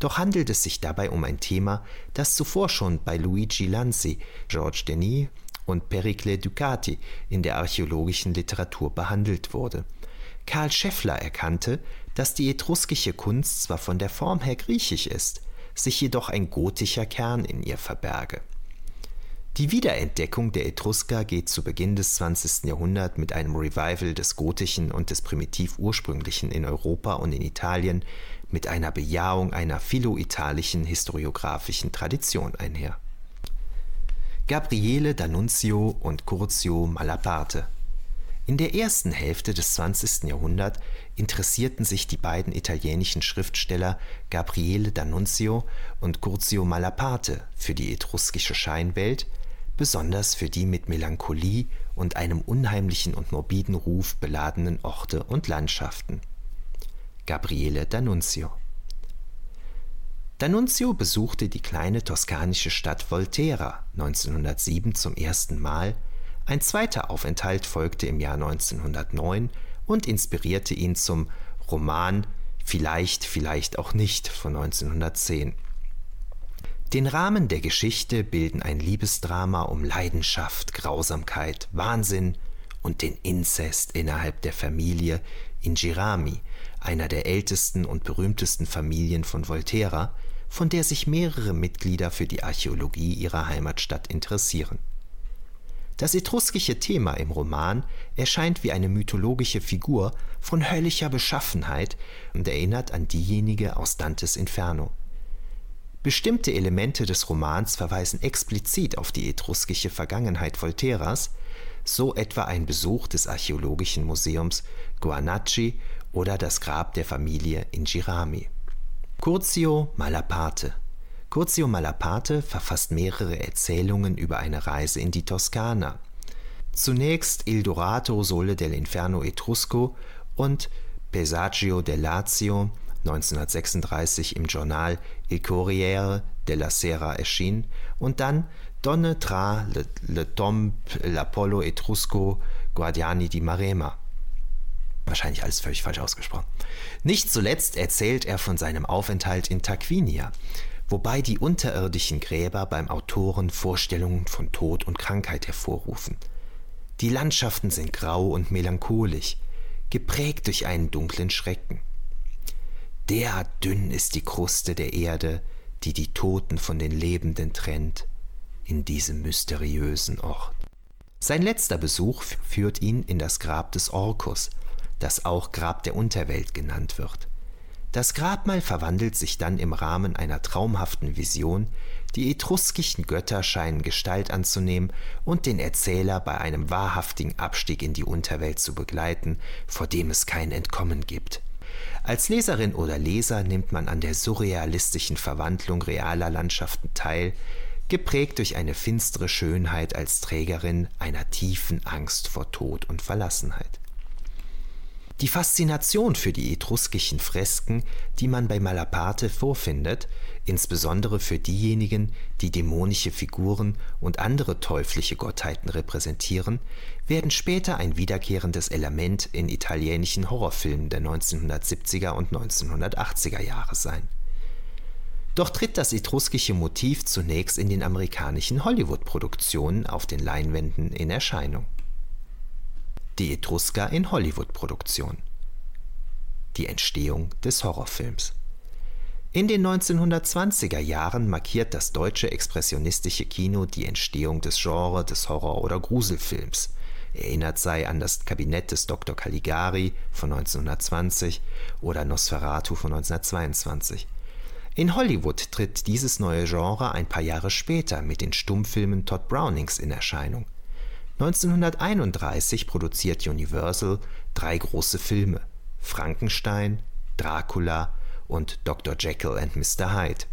doch handelt es sich dabei um ein Thema, das zuvor schon bei Luigi Lanzi, Georges Denis und Pericle Ducati in der archäologischen Literatur behandelt wurde. Karl Scheffler erkannte, dass die etruskische Kunst zwar von der Form her griechisch ist, sich jedoch ein gotischer Kern in ihr verberge die Wiederentdeckung der Etrusker geht zu Beginn des 20. Jahrhunderts mit einem Revival des Gotischen und des Primitiv-Ursprünglichen in Europa und in Italien mit einer Bejahung einer philo-italischen historiographischen Tradition einher. Gabriele D'Annunzio und Curzio Malaparte In der ersten Hälfte des 20. Jahrhunderts interessierten sich die beiden italienischen Schriftsteller Gabriele D'Annunzio und Curzio Malaparte für die etruskische Scheinwelt – besonders für die mit Melancholie und einem unheimlichen und morbiden Ruf beladenen Orte und Landschaften. Gabriele D'Annunzio D'Annunzio besuchte die kleine toskanische Stadt Volterra 1907 zum ersten Mal, ein zweiter Aufenthalt folgte im Jahr 1909 und inspirierte ihn zum Roman Vielleicht, vielleicht auch nicht von 1910. Den Rahmen der Geschichte bilden ein Liebesdrama um Leidenschaft, Grausamkeit, Wahnsinn und den Inzest innerhalb der Familie in Girami, einer der ältesten und berühmtesten Familien von Volterra, von der sich mehrere Mitglieder für die Archäologie ihrer Heimatstadt interessieren. Das etruskische Thema im Roman erscheint wie eine mythologische Figur von höllischer Beschaffenheit und erinnert an diejenige aus Dantes Inferno. Bestimmte Elemente des Romans verweisen explizit auf die etruskische Vergangenheit Volterras, so etwa ein Besuch des Archäologischen Museums Guanacci oder das Grab der Familie in Girami. Curzio Malaparte Curzio Malaparte verfasst mehrere Erzählungen über eine Reise in die Toskana. Zunächst Il Dorato Sole dell'Inferno Etrusco und Pesagio del Lazio 1936 im Journal Il Corriere della Sera erschien und dann Donne tra le, le tombe l'Apollo Etrusco Guardiani di Marema. Wahrscheinlich alles völlig falsch ausgesprochen. Nicht zuletzt erzählt er von seinem Aufenthalt in Tarquinia, wobei die unterirdischen Gräber beim Autoren Vorstellungen von Tod und Krankheit hervorrufen. Die Landschaften sind grau und melancholisch, geprägt durch einen dunklen Schrecken. Derart dünn ist die Kruste der Erde, die die Toten von den Lebenden trennt, in diesem mysteriösen Ort. Sein letzter Besuch führt ihn in das Grab des Orkus, das auch Grab der Unterwelt genannt wird. Das Grabmal verwandelt sich dann im Rahmen einer traumhaften Vision, die etruskischen Götter scheinen Gestalt anzunehmen und den Erzähler bei einem wahrhaftigen Abstieg in die Unterwelt zu begleiten, vor dem es kein Entkommen gibt. Als Leserin oder Leser nimmt man an der surrealistischen Verwandlung realer Landschaften teil, geprägt durch eine finstere Schönheit als Trägerin einer tiefen Angst vor Tod und Verlassenheit. Die Faszination für die etruskischen Fresken, die man bei Malaparte vorfindet, insbesondere für diejenigen, die dämonische Figuren und andere teuflische Gottheiten repräsentieren, werden später ein wiederkehrendes Element in italienischen Horrorfilmen der 1970er und 1980er Jahre sein. Doch tritt das etruskische Motiv zunächst in den amerikanischen Hollywood-Produktionen auf den Leinwänden in Erscheinung. Die Etrusker in Hollywood-Produktionen. Die Entstehung des Horrorfilms. In den 1920er Jahren markiert das deutsche expressionistische Kino die Entstehung des Genres des Horror- oder Gruselfilms. Erinnert sei an das Kabinett des Dr. Caligari von 1920 oder Nosferatu von 1922. In Hollywood tritt dieses neue Genre ein paar Jahre später mit den Stummfilmen Todd Brownings in Erscheinung. 1931 produziert Universal drei große Filme: Frankenstein, Dracula und Dr. Jekyll and Mr. Hyde.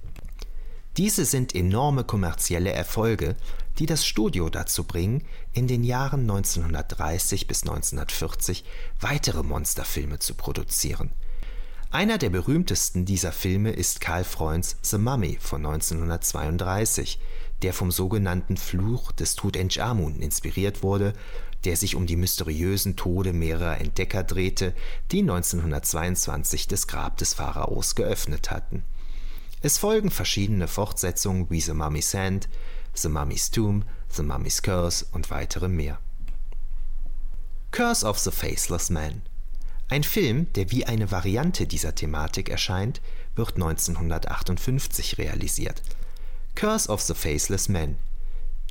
Diese sind enorme kommerzielle Erfolge, die das Studio dazu bringen, in den Jahren 1930 bis 1940 weitere Monsterfilme zu produzieren. Einer der berühmtesten dieser Filme ist Karl Freunds The Mummy von 1932, der vom sogenannten Fluch des Tutanchamun inspiriert wurde der sich um die mysteriösen Tode mehrerer Entdecker drehte, die 1922 das Grab des Pharaos geöffnet hatten. Es folgen verschiedene Fortsetzungen wie The Mummy's Hand, The Mummy's Tomb, The Mummy's Curse und weitere mehr. Curse of the Faceless Man ein Film, der wie eine Variante dieser Thematik erscheint, wird 1958 realisiert. Curse of the Faceless Man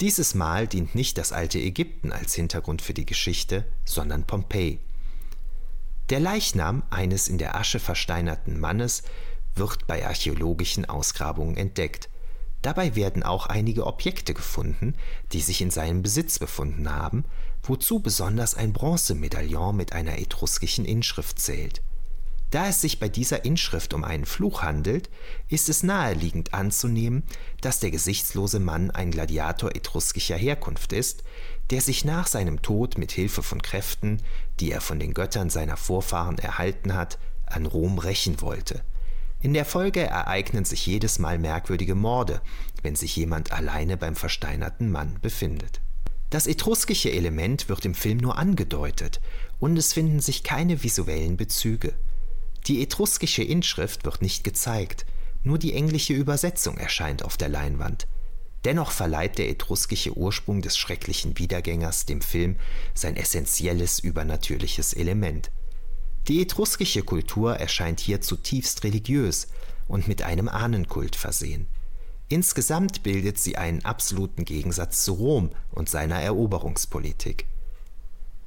dieses Mal dient nicht das alte Ägypten als Hintergrund für die Geschichte, sondern Pompeji. Der Leichnam eines in der Asche versteinerten Mannes wird bei archäologischen Ausgrabungen entdeckt. Dabei werden auch einige Objekte gefunden, die sich in seinem Besitz befunden haben, wozu besonders ein Bronzemedaillon mit einer etruskischen Inschrift zählt da es sich bei dieser Inschrift um einen Fluch handelt, ist es naheliegend anzunehmen, dass der gesichtslose Mann ein Gladiator etruskischer Herkunft ist, der sich nach seinem Tod mit Hilfe von Kräften, die er von den Göttern seiner Vorfahren erhalten hat, an Rom rächen wollte. In der Folge ereignen sich jedes Mal merkwürdige Morde, wenn sich jemand alleine beim versteinerten Mann befindet. Das etruskische Element wird im Film nur angedeutet und es finden sich keine visuellen Bezüge. Die etruskische Inschrift wird nicht gezeigt, nur die englische Übersetzung erscheint auf der Leinwand. Dennoch verleiht der etruskische Ursprung des schrecklichen Wiedergängers dem Film sein essentielles übernatürliches Element. Die etruskische Kultur erscheint hier zutiefst religiös und mit einem Ahnenkult versehen. Insgesamt bildet sie einen absoluten Gegensatz zu Rom und seiner Eroberungspolitik.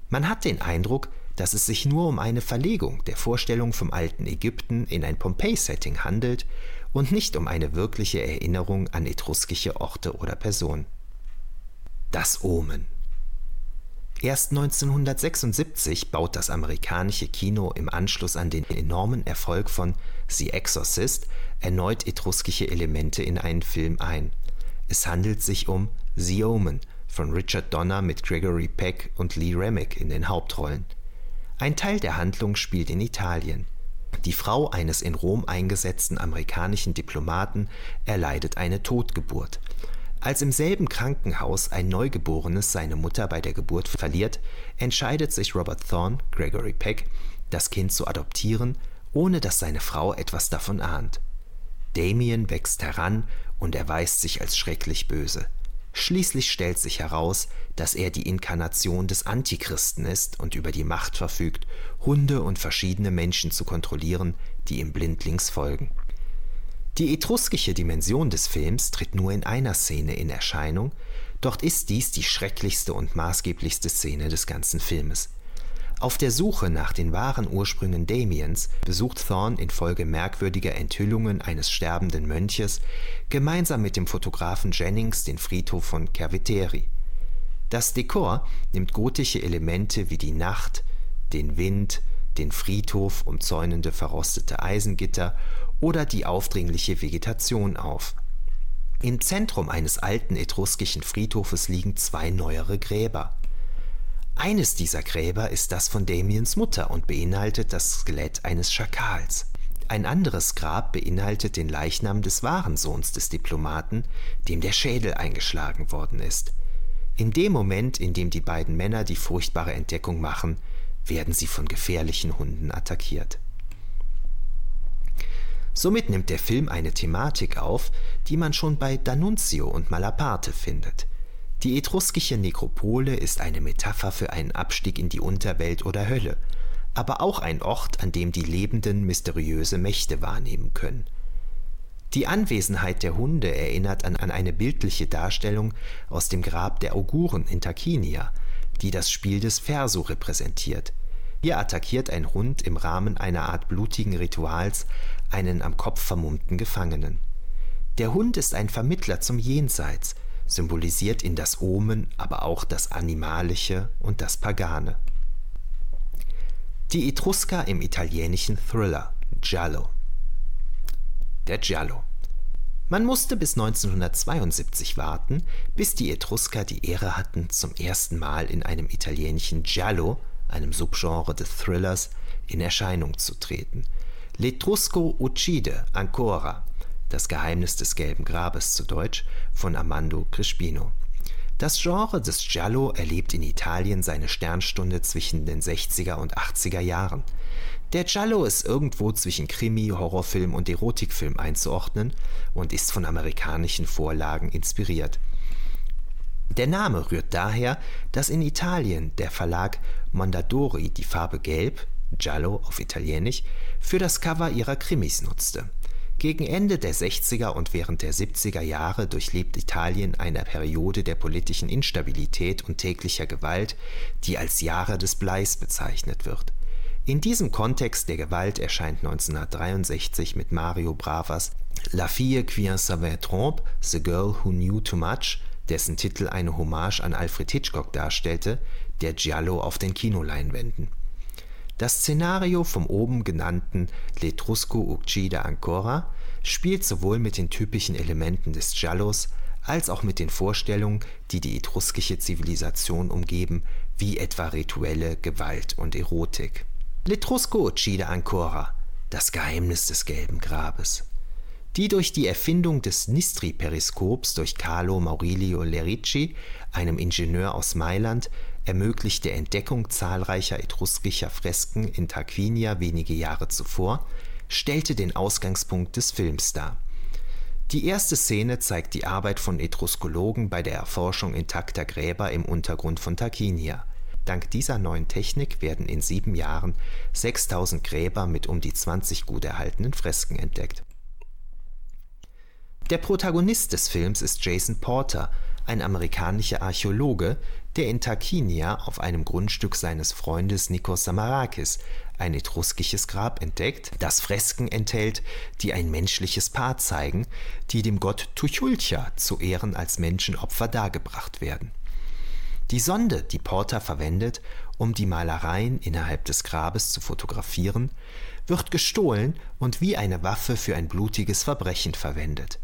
Man hat den Eindruck, dass es sich nur um eine Verlegung der Vorstellung vom alten Ägypten in ein Pompeii-Setting handelt und nicht um eine wirkliche Erinnerung an etruskische Orte oder Personen. Das Omen Erst 1976 baut das amerikanische Kino im Anschluss an den enormen Erfolg von The Exorcist erneut etruskische Elemente in einen Film ein. Es handelt sich um The Omen von Richard Donner mit Gregory Peck und Lee Remick in den Hauptrollen. Ein Teil der Handlung spielt in Italien. Die Frau eines in Rom eingesetzten amerikanischen Diplomaten erleidet eine Totgeburt. Als im selben Krankenhaus ein Neugeborenes seine Mutter bei der Geburt verliert, entscheidet sich Robert Thorne, Gregory Peck, das Kind zu adoptieren, ohne dass seine Frau etwas davon ahnt. Damien wächst heran und erweist sich als schrecklich böse. Schließlich stellt sich heraus, dass er die Inkarnation des Antichristen ist und über die Macht verfügt, Hunde und verschiedene Menschen zu kontrollieren, die ihm blindlings folgen. Die etruskische Dimension des Films tritt nur in einer Szene in Erscheinung, dort ist dies die schrecklichste und maßgeblichste Szene des ganzen Filmes. Auf der Suche nach den wahren Ursprüngen Damiens besucht Thorne infolge merkwürdiger Enthüllungen eines sterbenden Mönches gemeinsam mit dem Fotografen Jennings den Friedhof von Cerveteri. Das Dekor nimmt gotische Elemente wie die Nacht, den Wind, den Friedhof umzäunende verrostete Eisengitter oder die aufdringliche Vegetation auf. Im Zentrum eines alten etruskischen Friedhofes liegen zwei neuere Gräber eines dieser Gräber ist das von Damiens Mutter und beinhaltet das Skelett eines Schakals. Ein anderes Grab beinhaltet den Leichnam des wahren Sohns des Diplomaten, dem der Schädel eingeschlagen worden ist. In dem Moment, in dem die beiden Männer die furchtbare Entdeckung machen, werden sie von gefährlichen Hunden attackiert. Somit nimmt der Film eine Thematik auf, die man schon bei D'Annunzio und Malaparte findet. Die etruskische Nekropole ist eine Metapher für einen Abstieg in die Unterwelt oder Hölle, aber auch ein Ort, an dem die Lebenden mysteriöse Mächte wahrnehmen können. Die Anwesenheit der Hunde erinnert an, an eine bildliche Darstellung aus dem Grab der Auguren in Tarquinia, die das Spiel des Verso repräsentiert. Hier attackiert ein Hund im Rahmen einer Art blutigen Rituals einen am Kopf vermummten Gefangenen. Der Hund ist ein Vermittler zum Jenseits, symbolisiert ihn das Omen, aber auch das Animalische und das Pagane. Die Etrusker im italienischen Thriller Giallo. Der Giallo. Man musste bis 1972 warten, bis die Etrusker die Ehre hatten, zum ersten Mal in einem italienischen Giallo, einem Subgenre des Thrillers, in Erscheinung zu treten. L'Etrusco uccide ancora das Geheimnis des gelben Grabes zu Deutsch von Armando Crispino. Das Genre des Giallo erlebt in Italien seine Sternstunde zwischen den 60er und 80er Jahren. Der Giallo ist irgendwo zwischen Krimi, Horrorfilm und Erotikfilm einzuordnen und ist von amerikanischen Vorlagen inspiriert. Der Name rührt daher, dass in Italien der Verlag Mondadori die Farbe Gelb, Giallo auf Italienisch, für das Cover ihrer Krimis nutzte. Gegen Ende der 60er und während der 70er Jahre durchlebt Italien eine Periode der politischen Instabilität und täglicher Gewalt, die als Jahre des Bleis bezeichnet wird. In diesem Kontext der Gewalt erscheint 1963 mit Mario Bravas La fille qui en savait trompe, The Girl Who Knew Too Much, dessen Titel eine Hommage an Alfred Hitchcock darstellte, der Giallo auf den Kinoleinwänden das Szenario vom oben genannten L'Etrusco uccide ancora spielt sowohl mit den typischen Elementen des Giallos als auch mit den Vorstellungen, die die etruskische Zivilisation umgeben, wie etwa rituelle Gewalt und Erotik. L'Etrusco uccide ancora – Das Geheimnis des gelben Grabes die durch die Erfindung des Nistri-Periskops durch Carlo Maurilio Lerici, einem Ingenieur aus Mailand, ermöglichte Entdeckung zahlreicher etruskischer Fresken in Tarquinia wenige Jahre zuvor, stellte den Ausgangspunkt des Films dar. Die erste Szene zeigt die Arbeit von Etruskologen bei der Erforschung intakter Gräber im Untergrund von Tarquinia. Dank dieser neuen Technik werden in sieben Jahren 6000 Gräber mit um die 20 gut erhaltenen Fresken entdeckt. Der Protagonist des Films ist Jason Porter, ein amerikanischer Archäologe, der in Tarquinia auf einem Grundstück seines Freundes Nikos Samarakis ein etruskisches Grab entdeckt, das Fresken enthält, die ein menschliches Paar zeigen, die dem Gott Tuchulcha zu Ehren als Menschenopfer dargebracht werden. Die Sonde, die Porter verwendet, um die Malereien innerhalb des Grabes zu fotografieren, wird gestohlen und wie eine Waffe für ein blutiges Verbrechen verwendet.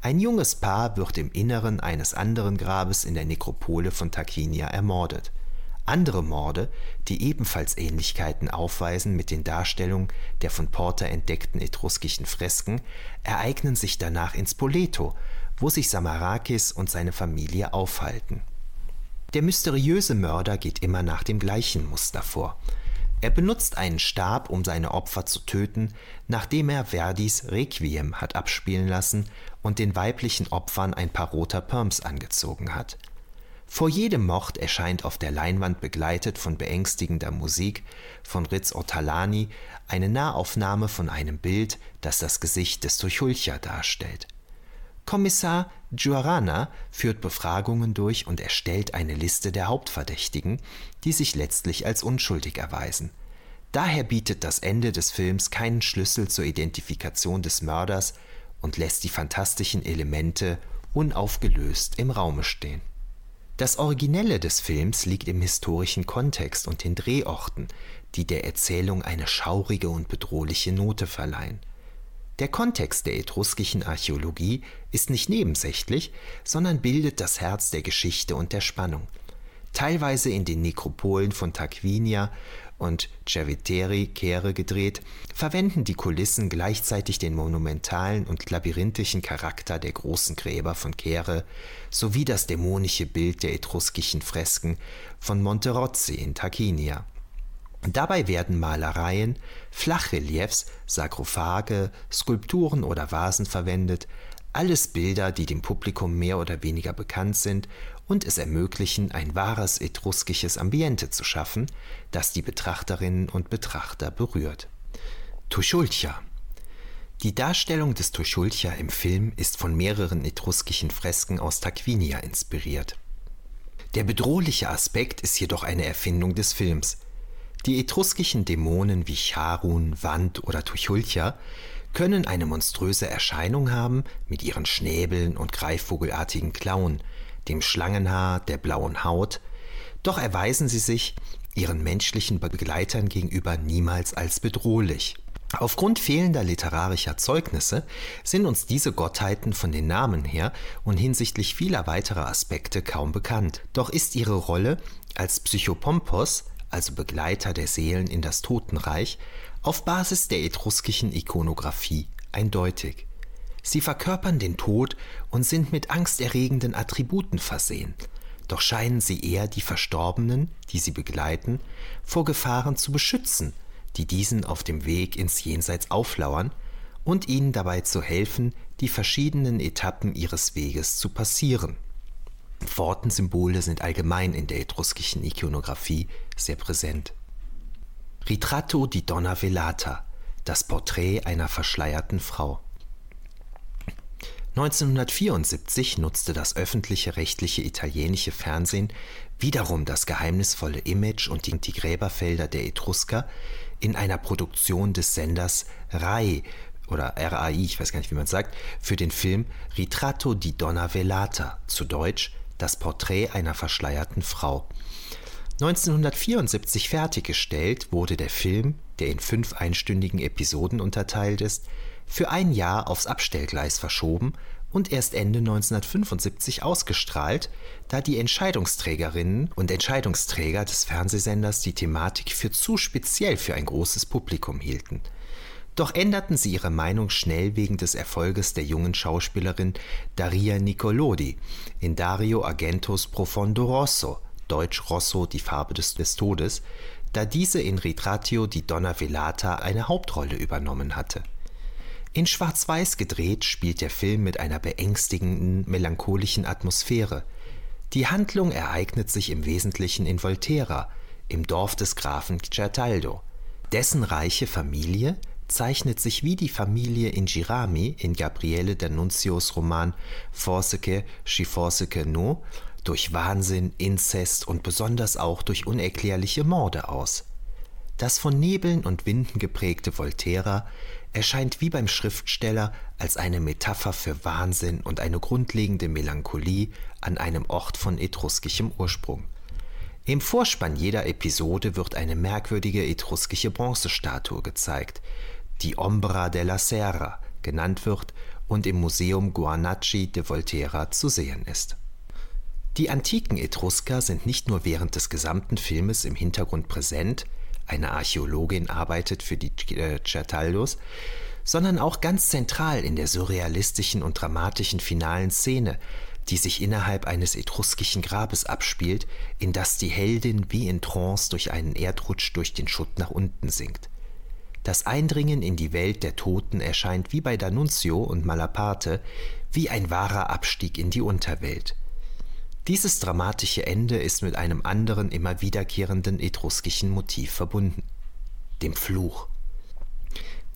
Ein junges Paar wird im Inneren eines anderen Grabes in der Nekropole von Tarquinia ermordet. Andere Morde, die ebenfalls Ähnlichkeiten aufweisen mit den Darstellungen der von Porter entdeckten etruskischen Fresken, ereignen sich danach in Spoleto, wo sich Samarakis und seine Familie aufhalten. Der mysteriöse Mörder geht immer nach dem gleichen Muster vor. Er benutzt einen Stab, um seine Opfer zu töten, nachdem er Verdis Requiem hat abspielen lassen und den weiblichen Opfern ein paar roter Perms angezogen hat. Vor jedem Mord erscheint auf der Leinwand begleitet von beängstigender Musik von Riz Ortolani eine Nahaufnahme von einem Bild, das das Gesicht des Tuchulcha darstellt. Kommissar Giorana führt Befragungen durch und erstellt eine Liste der Hauptverdächtigen, die sich letztlich als unschuldig erweisen. Daher bietet das Ende des Films keinen Schlüssel zur Identifikation des Mörders und lässt die fantastischen Elemente unaufgelöst im Raume stehen. Das Originelle des Films liegt im historischen Kontext und den Drehorten, die der Erzählung eine schaurige und bedrohliche Note verleihen. Der Kontext der etruskischen Archäologie ist nicht nebensächlich, sondern bildet das Herz der Geschichte und der Spannung. Teilweise in den Nekropolen von Tarquinia und Cerveteri Kehre gedreht, verwenden die Kulissen gleichzeitig den monumentalen und labyrinthischen Charakter der großen Gräber von Kehre sowie das dämonische Bild der etruskischen Fresken von Monterozzi in Tarquinia. Dabei werden Malereien, Flachreliefs, Sarkophage, Skulpturen oder Vasen verwendet, alles Bilder, die dem Publikum mehr oder weniger bekannt sind und es ermöglichen, ein wahres etruskisches Ambiente zu schaffen, das die Betrachterinnen und Betrachter berührt. Tuschulcha Die Darstellung des Tuschulcha im Film ist von mehreren etruskischen Fresken aus Tarquinia inspiriert. Der bedrohliche Aspekt ist jedoch eine Erfindung des Films – die etruskischen Dämonen wie Charun, Wand oder Tuchulcha können eine monströse Erscheinung haben mit ihren Schnäbeln und greifvogelartigen Klauen, dem Schlangenhaar, der blauen Haut, doch erweisen sie sich ihren menschlichen Begleitern gegenüber niemals als bedrohlich. Aufgrund fehlender literarischer Zeugnisse sind uns diese Gottheiten von den Namen her und hinsichtlich vieler weiterer Aspekte kaum bekannt. Doch ist ihre Rolle als Psychopompos also Begleiter der Seelen in das Totenreich, auf Basis der etruskischen Ikonographie eindeutig. Sie verkörpern den Tod und sind mit angsterregenden Attributen versehen, doch scheinen sie eher die Verstorbenen, die sie begleiten, vor Gefahren zu beschützen, die diesen auf dem Weg ins Jenseits auflauern und ihnen dabei zu helfen, die verschiedenen Etappen ihres Weges zu passieren. Pfortensymbole sind allgemein in der etruskischen Ikonographie sehr präsent. Ritratto di Donna Velata, das Porträt einer verschleierten Frau. 1974 nutzte das öffentliche rechtliche italienische Fernsehen wiederum das geheimnisvolle Image und die Gräberfelder der Etrusker in einer Produktion des Senders RAI oder RAI, ich weiß gar nicht, wie man es sagt, für den Film Ritratto di Donna Velata, zu Deutsch das Porträt einer verschleierten Frau. 1974 fertiggestellt wurde der Film, der in fünf einstündigen Episoden unterteilt ist, für ein Jahr aufs Abstellgleis verschoben und erst Ende 1975 ausgestrahlt, da die Entscheidungsträgerinnen und Entscheidungsträger des Fernsehsenders die Thematik für zu speziell für ein großes Publikum hielten. Doch änderten sie ihre Meinung schnell wegen des Erfolges der jungen Schauspielerin Daria Nicolodi in Dario Argentos Profondo Rosso (deutsch Rosso, die Farbe des, des Todes), da diese in Ritratto di Donna Velata eine Hauptrolle übernommen hatte. In Schwarz-Weiß gedreht spielt der Film mit einer beängstigenden, melancholischen Atmosphäre. Die Handlung ereignet sich im Wesentlichen in Volterra, im Dorf des Grafen Certaldo. Dessen reiche Familie zeichnet sich wie die Familie in Girami in Gabriele D'Annunzios Roman Forseke Sci No durch Wahnsinn, Inzest und besonders auch durch unerklärliche Morde aus. Das von Nebeln und Winden geprägte Volterra erscheint wie beim Schriftsteller als eine Metapher für Wahnsinn und eine grundlegende Melancholie an einem Ort von etruskischem Ursprung. Im Vorspann jeder Episode wird eine merkwürdige etruskische Bronzestatue gezeigt, die Ombra della Serra genannt wird und im Museum Guarnacci de Volterra zu sehen ist. Die antiken Etrusker sind nicht nur während des gesamten Filmes im Hintergrund präsent, eine Archäologin arbeitet für die äh, Certaldos, sondern auch ganz zentral in der surrealistischen und dramatischen finalen Szene, die sich innerhalb eines etruskischen Grabes abspielt, in das die Heldin wie in Trance durch einen Erdrutsch durch den Schutt nach unten sinkt. Das Eindringen in die Welt der Toten erscheint wie bei D'Annunzio und Malaparte wie ein wahrer Abstieg in die Unterwelt. Dieses dramatische Ende ist mit einem anderen immer wiederkehrenden etruskischen Motiv verbunden, dem Fluch.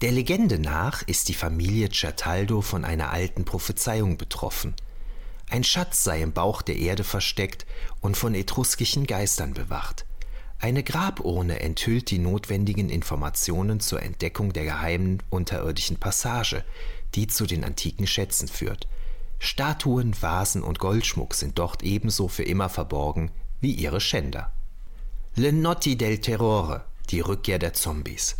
Der Legende nach ist die Familie Certaldo von einer alten Prophezeiung betroffen. Ein Schatz sei im Bauch der Erde versteckt und von etruskischen Geistern bewacht. Eine Graburne enthüllt die notwendigen Informationen zur Entdeckung der geheimen unterirdischen Passage, die zu den antiken Schätzen führt. Statuen, Vasen und Goldschmuck sind dort ebenso für immer verborgen wie ihre Schänder. Le Notti del Terrore, die Rückkehr der Zombies.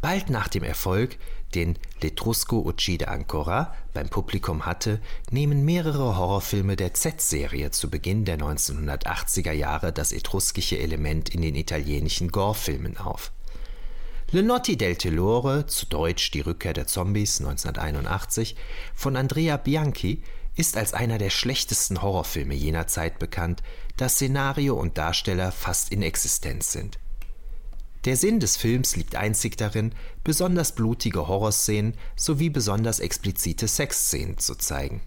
Bald nach dem Erfolg, den L'Etrusco uccide ancora beim Publikum hatte, nehmen mehrere Horrorfilme der Z-Serie zu Beginn der 1980er Jahre das etruskische Element in den italienischen Gore-Filmen auf. Le Notti del Telore, zu Deutsch Die Rückkehr der Zombies 1981, von Andrea Bianchi, ist als einer der schlechtesten Horrorfilme jener Zeit bekannt, da Szenario und Darsteller fast inexistent sind. Der Sinn des Films liegt einzig darin, besonders blutige Horrorszenen sowie besonders explizite Sexszenen zu zeigen.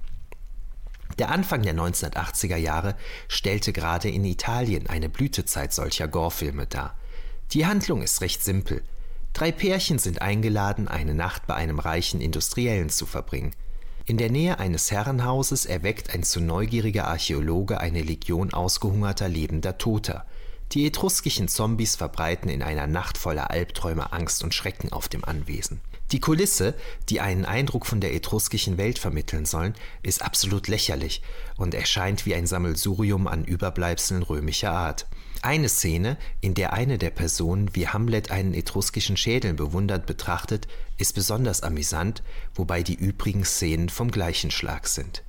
Der Anfang der 1980er Jahre stellte gerade in Italien eine Blütezeit solcher Gore-Filme dar. Die Handlung ist recht simpel. Drei Pärchen sind eingeladen, eine Nacht bei einem reichen Industriellen zu verbringen. In der Nähe eines Herrenhauses erweckt ein zu neugieriger Archäologe eine Legion ausgehungerter lebender Toter – die etruskischen Zombies verbreiten in einer Nacht voller Albträume Angst und Schrecken auf dem Anwesen. Die Kulisse, die einen Eindruck von der etruskischen Welt vermitteln sollen, ist absolut lächerlich und erscheint wie ein Sammelsurium an Überbleibseln römischer Art. Eine Szene, in der eine der Personen wie Hamlet einen etruskischen Schädel bewundernd betrachtet, ist besonders amüsant, wobei die übrigen Szenen vom gleichen Schlag sind.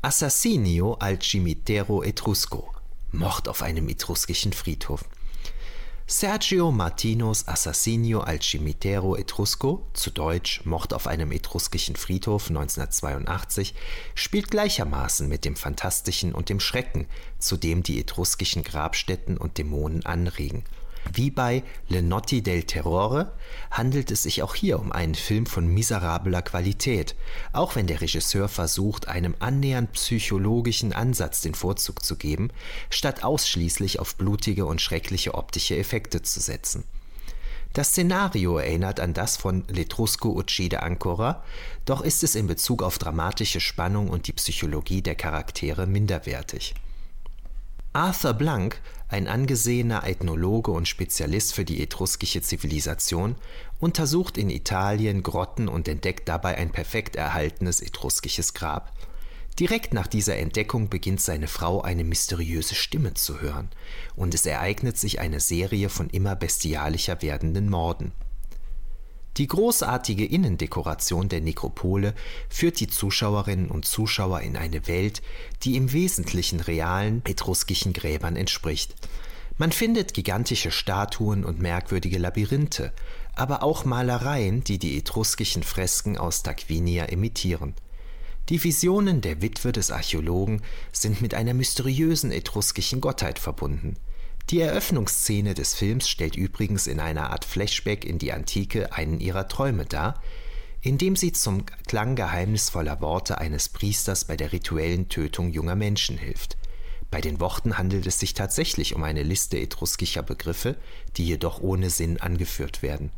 Assassinio al cimitero etrusco Mord auf einem etruskischen Friedhof. Sergio Martinos Assassinio al Cimitero Etrusco, zu Deutsch Mord auf einem etruskischen Friedhof 1982, spielt gleichermaßen mit dem Fantastischen und dem Schrecken, zu dem die etruskischen Grabstätten und Dämonen anregen wie bei Le Notti del Terrore handelt es sich auch hier um einen Film von miserabler Qualität, auch wenn der Regisseur versucht, einem annähernd psychologischen Ansatz den Vorzug zu geben, statt ausschließlich auf blutige und schreckliche optische Effekte zu setzen. Das Szenario erinnert an das von L'Etrusco Uccide Ancora, doch ist es in Bezug auf dramatische Spannung und die Psychologie der Charaktere minderwertig. Arthur Blank, ein angesehener Ethnologe und Spezialist für die etruskische Zivilisation, untersucht in Italien Grotten und entdeckt dabei ein perfekt erhaltenes etruskisches Grab. Direkt nach dieser Entdeckung beginnt seine Frau eine mysteriöse Stimme zu hören, und es ereignet sich eine Serie von immer bestialischer werdenden Morden die großartige Innendekoration der Nekropole führt die Zuschauerinnen und Zuschauer in eine Welt, die im Wesentlichen realen etruskischen Gräbern entspricht. Man findet gigantische Statuen und merkwürdige Labyrinthe, aber auch Malereien, die die etruskischen Fresken aus Tarquinia imitieren. Die Visionen der Witwe des Archäologen sind mit einer mysteriösen etruskischen Gottheit verbunden. Die Eröffnungsszene des Films stellt übrigens in einer Art Flashback in die Antike einen ihrer Träume dar, indem sie zum Klang geheimnisvoller Worte eines Priesters bei der rituellen Tötung junger Menschen hilft. Bei den Worten handelt es sich tatsächlich um eine Liste etruskischer Begriffe, die jedoch ohne Sinn angeführt werden.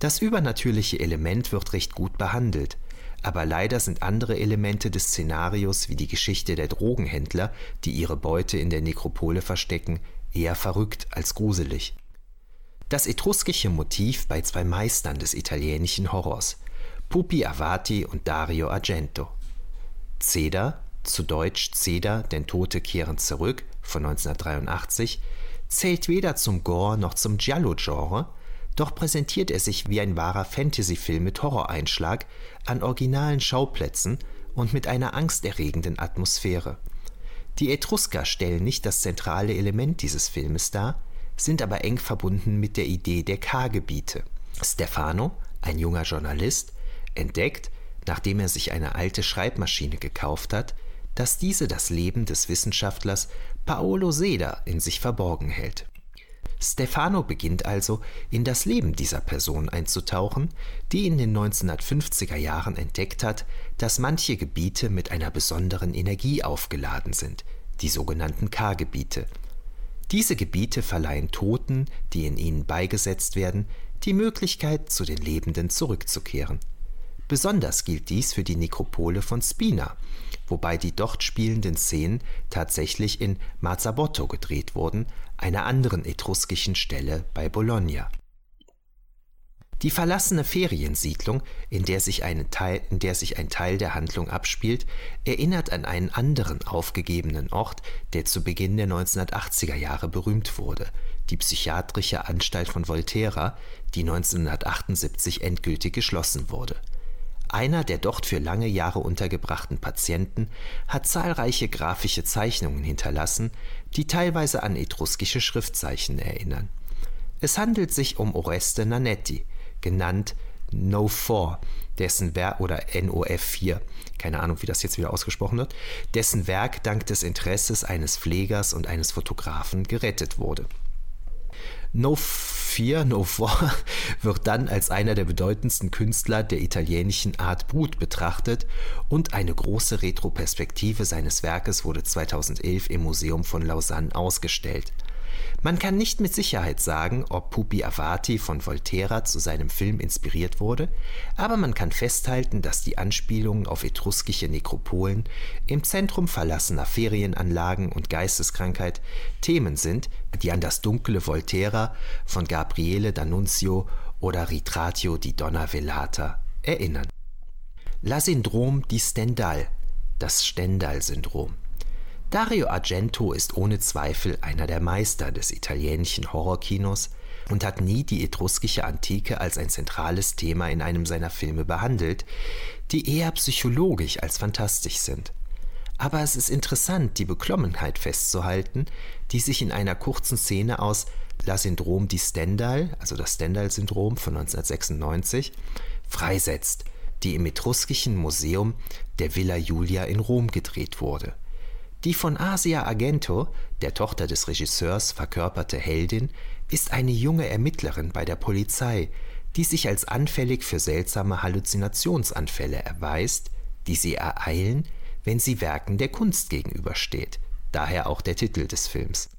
Das übernatürliche Element wird recht gut behandelt, aber leider sind andere Elemente des Szenarios wie die Geschichte der Drogenhändler, die ihre Beute in der Nekropole verstecken, eher verrückt als gruselig. Das etruskische Motiv bei zwei Meistern des italienischen Horrors, Pupi Avati und Dario Argento. Ceda, zu Deutsch Ceda, denn Tote kehren zurück, von 1983, zählt weder zum Gore noch zum Giallo-Genre, doch präsentiert er sich wie ein wahrer Fantasy-Film mit Horroreinschlag an originalen Schauplätzen und mit einer angsterregenden Atmosphäre. Die Etrusker stellen nicht das zentrale Element dieses Filmes dar, sind aber eng verbunden mit der Idee der K-Gebiete. Stefano, ein junger Journalist, entdeckt, nachdem er sich eine alte Schreibmaschine gekauft hat, dass diese das Leben des Wissenschaftlers Paolo Seda in sich verborgen hält. Stefano beginnt also, in das Leben dieser Person einzutauchen, die in den 1950er Jahren entdeckt hat, dass manche Gebiete mit einer besonderen Energie aufgeladen sind, die sogenannten K-Gebiete. Diese Gebiete verleihen Toten, die in ihnen beigesetzt werden, die Möglichkeit, zu den Lebenden zurückzukehren. Besonders gilt dies für die Nekropole von Spina, wobei die dort spielenden Szenen tatsächlich in Marzabotto gedreht wurden, einer anderen etruskischen Stelle bei Bologna. Die verlassene Feriensiedlung, in der, sich Teil, in der sich ein Teil der Handlung abspielt, erinnert an einen anderen aufgegebenen Ort, der zu Beginn der 1980er Jahre berühmt wurde, die Psychiatrische Anstalt von Volterra, die 1978 endgültig geschlossen wurde. Einer der dort für lange Jahre untergebrachten Patienten hat zahlreiche grafische Zeichnungen hinterlassen, die teilweise an etruskische Schriftzeichen erinnern. Es handelt sich um Oreste Nanetti, genannt No4, dessen Werk oder NOF4, keine Ahnung, wie das jetzt wieder ausgesprochen wird, dessen Werk dank des Interesses eines Pflegers und eines Fotografen gerettet wurde. No 4, No 4 wird dann als einer der bedeutendsten Künstler der italienischen Art Brut betrachtet und eine große Retroperspektive seines Werkes wurde 2011 im Museum von Lausanne ausgestellt. Man kann nicht mit Sicherheit sagen, ob Pupi Avati von Volterra zu seinem Film inspiriert wurde, aber man kann festhalten, dass die Anspielungen auf etruskische Nekropolen im Zentrum verlassener Ferienanlagen und Geisteskrankheit Themen sind, die an das dunkle Volterra von Gabriele D'Annunzio oder Ritratio di Donna Velata erinnern. La Syndrom di Stendhal, das Stendhal-Syndrom. Dario Argento ist ohne Zweifel einer der Meister des italienischen Horrorkinos und hat nie die etruskische Antike als ein zentrales Thema in einem seiner Filme behandelt, die eher psychologisch als fantastisch sind. Aber es ist interessant, die Beklommenheit festzuhalten, die sich in einer kurzen Szene aus La Syndrom di Stendhal, also das Stendhal-Syndrom von 1996, freisetzt, die im Etruskischen Museum der Villa Julia in Rom gedreht wurde. Die von Asia Argento, der Tochter des Regisseurs, verkörperte Heldin ist eine junge Ermittlerin bei der Polizei, die sich als anfällig für seltsame Halluzinationsanfälle erweist, die sie ereilen, wenn sie Werken der Kunst gegenübersteht, daher auch der Titel des Films.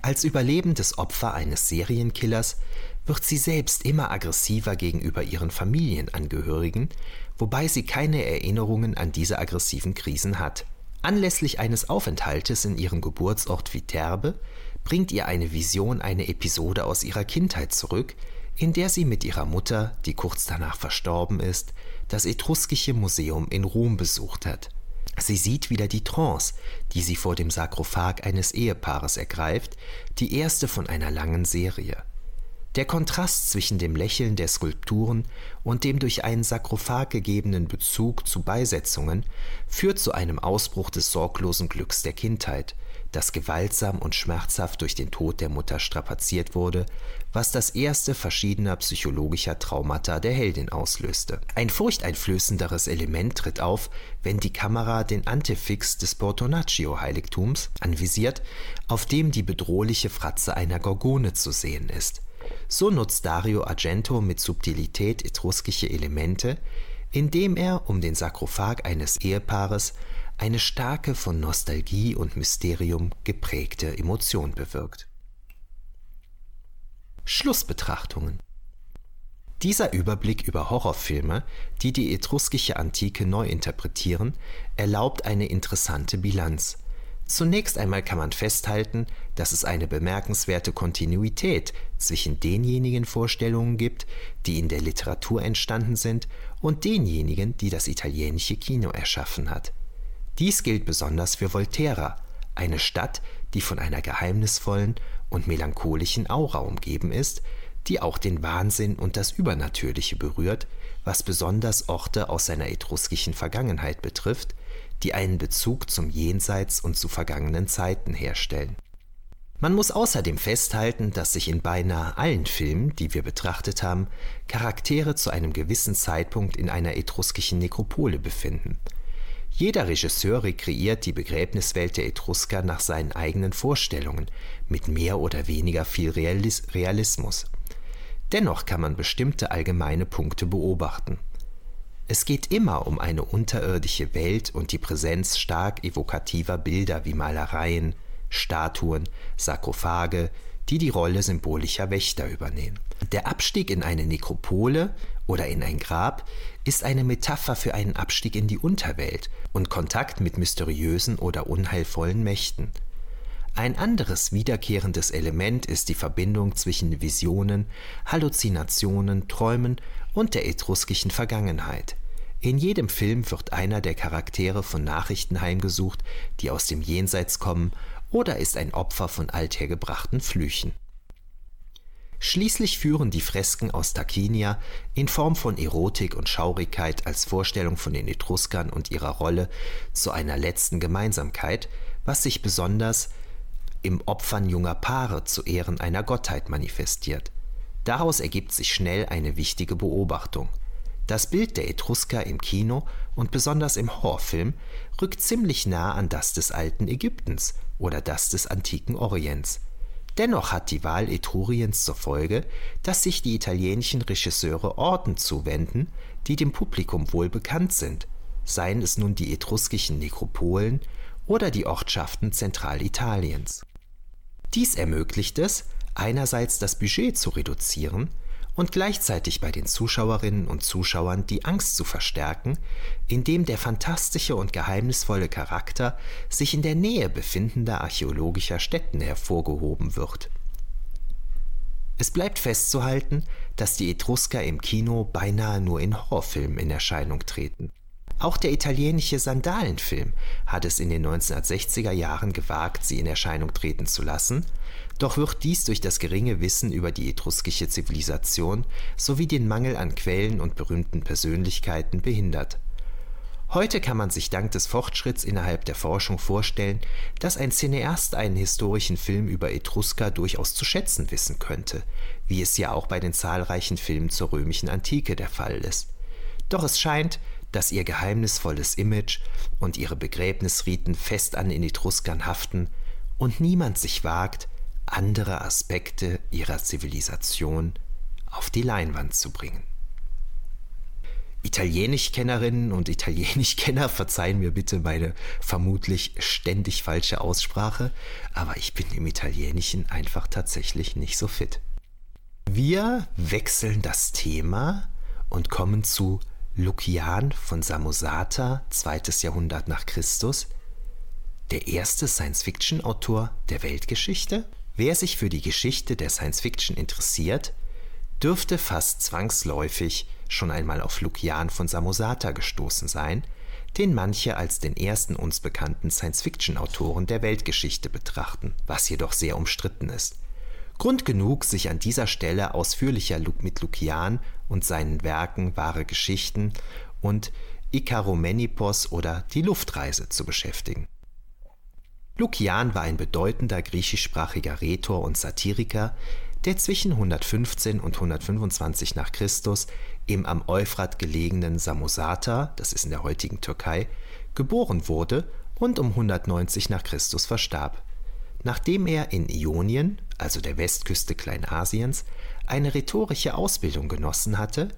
Als überlebendes Opfer eines Serienkillers wird sie selbst immer aggressiver gegenüber ihren Familienangehörigen, wobei sie keine Erinnerungen an diese aggressiven Krisen hat. Anlässlich eines Aufenthaltes in ihrem Geburtsort Viterbe bringt ihr eine Vision eine Episode aus ihrer Kindheit zurück, in der sie mit ihrer Mutter, die kurz danach verstorben ist, das Etruskische Museum in Rom besucht hat. Sie sieht wieder die Trance, die sie vor dem Sarkophag eines Ehepaares ergreift, die erste von einer langen Serie. Der Kontrast zwischen dem Lächeln der Skulpturen und dem durch einen Sarkophag gegebenen Bezug zu Beisetzungen führt zu einem Ausbruch des sorglosen Glücks der Kindheit, das gewaltsam und schmerzhaft durch den Tod der Mutter strapaziert wurde, was das erste verschiedener psychologischer Traumata der Heldin auslöste. Ein furchteinflößenderes Element tritt auf, wenn die Kamera den Antefix des Bortonaccio-Heiligtums anvisiert, auf dem die bedrohliche Fratze einer Gorgone zu sehen ist. So nutzt Dario Argento mit Subtilität etruskische Elemente, indem er um den Sarkophag eines Ehepaares eine starke von Nostalgie und Mysterium geprägte Emotion bewirkt. Schlussbetrachtungen dieser Überblick über Horrorfilme, die die etruskische Antike neu interpretieren, erlaubt eine interessante Bilanz. Zunächst einmal kann man festhalten, dass es eine bemerkenswerte Kontinuität zwischen denjenigen Vorstellungen gibt, die in der Literatur entstanden sind, und denjenigen, die das italienische Kino erschaffen hat. Dies gilt besonders für Volterra, eine Stadt, die von einer geheimnisvollen und melancholischen Aura umgeben ist, die auch den Wahnsinn und das Übernatürliche berührt, was besonders Orte aus seiner etruskischen Vergangenheit betrifft, die einen Bezug zum Jenseits und zu vergangenen Zeiten herstellen. Man muss außerdem festhalten, dass sich in beinahe allen Filmen, die wir betrachtet haben, Charaktere zu einem gewissen Zeitpunkt in einer etruskischen Nekropole befinden. Jeder Regisseur rekreiert die Begräbniswelt der Etrusker nach seinen eigenen Vorstellungen, mit mehr oder weniger viel Realismus. Dennoch kann man bestimmte allgemeine Punkte beobachten. Es geht immer um eine unterirdische Welt und die Präsenz stark evokativer Bilder wie Malereien, Statuen, Sarkophage, die die Rolle symbolischer Wächter übernehmen. Der Abstieg in eine Nekropole oder in ein Grab ist eine Metapher für einen Abstieg in die Unterwelt und Kontakt mit mysteriösen oder unheilvollen Mächten. Ein anderes wiederkehrendes Element ist die Verbindung zwischen Visionen, Halluzinationen, Träumen und der etruskischen Vergangenheit. In jedem Film wird einer der Charaktere von Nachrichten heimgesucht, die aus dem Jenseits kommen oder ist ein Opfer von althergebrachten Flüchen. Schließlich führen die Fresken aus Tarquinia in Form von Erotik und Schaurigkeit als Vorstellung von den Etruskern und ihrer Rolle zu einer letzten Gemeinsamkeit, was sich besonders im Opfern junger Paare zu Ehren einer Gottheit manifestiert. Daraus ergibt sich schnell eine wichtige Beobachtung. Das Bild der Etrusker im Kino und besonders im Horrorfilm rückt ziemlich nah an das des alten Ägyptens oder das des antiken Orients. Dennoch hat die Wahl Etruriens zur Folge, dass sich die italienischen Regisseure Orten zuwenden, die dem Publikum wohl bekannt sind, seien es nun die etruskischen Nekropolen oder die Ortschaften Zentralitaliens. Dies ermöglicht es, einerseits das Budget zu reduzieren und gleichzeitig bei den Zuschauerinnen und Zuschauern die Angst zu verstärken, indem der fantastische und geheimnisvolle Charakter sich in der Nähe befindender archäologischer Stätten hervorgehoben wird. Es bleibt festzuhalten, dass die Etrusker im Kino beinahe nur in Horrorfilmen in Erscheinung treten. Auch der italienische Sandalenfilm hat es in den 1960er Jahren gewagt, sie in Erscheinung treten zu lassen doch wird dies durch das geringe Wissen über die etruskische Zivilisation sowie den Mangel an Quellen und berühmten Persönlichkeiten behindert. Heute kann man sich dank des Fortschritts innerhalb der Forschung vorstellen, dass ein Cineast einen historischen Film über Etrusker durchaus zu schätzen wissen könnte, wie es ja auch bei den zahlreichen Filmen zur römischen Antike der Fall ist. Doch es scheint, dass ihr geheimnisvolles Image und ihre Begräbnisriten fest an den Etruskern haften und niemand sich wagt, andere Aspekte ihrer Zivilisation auf die Leinwand zu bringen. Italienischkennerinnen und Italienischkenner verzeihen mir bitte meine vermutlich ständig falsche Aussprache, aber ich bin im Italienischen einfach tatsächlich nicht so fit. Wir wechseln das Thema und kommen zu Lukian von Samosata, zweites Jahrhundert nach Christus, der erste Science-Fiction-Autor der Weltgeschichte Wer sich für die Geschichte der Science Fiction interessiert, dürfte fast zwangsläufig schon einmal auf Lukian von Samosata gestoßen sein, den manche als den ersten uns bekannten Science-Fiction-Autoren der Weltgeschichte betrachten, was jedoch sehr umstritten ist. Grund genug, sich an dieser Stelle ausführlicher mit Lukian und seinen Werken Wahre Geschichten und Ikaromenipos oder Die Luftreise zu beschäftigen. Lukian war ein bedeutender griechischsprachiger Rhetor und Satiriker, der zwischen 115 und 125 nach Christus im am Euphrat gelegenen Samosata, das ist in der heutigen Türkei, geboren wurde und um 190 nach Christus verstarb. Nachdem er in Ionien, also der Westküste Kleinasiens, eine rhetorische Ausbildung genossen hatte,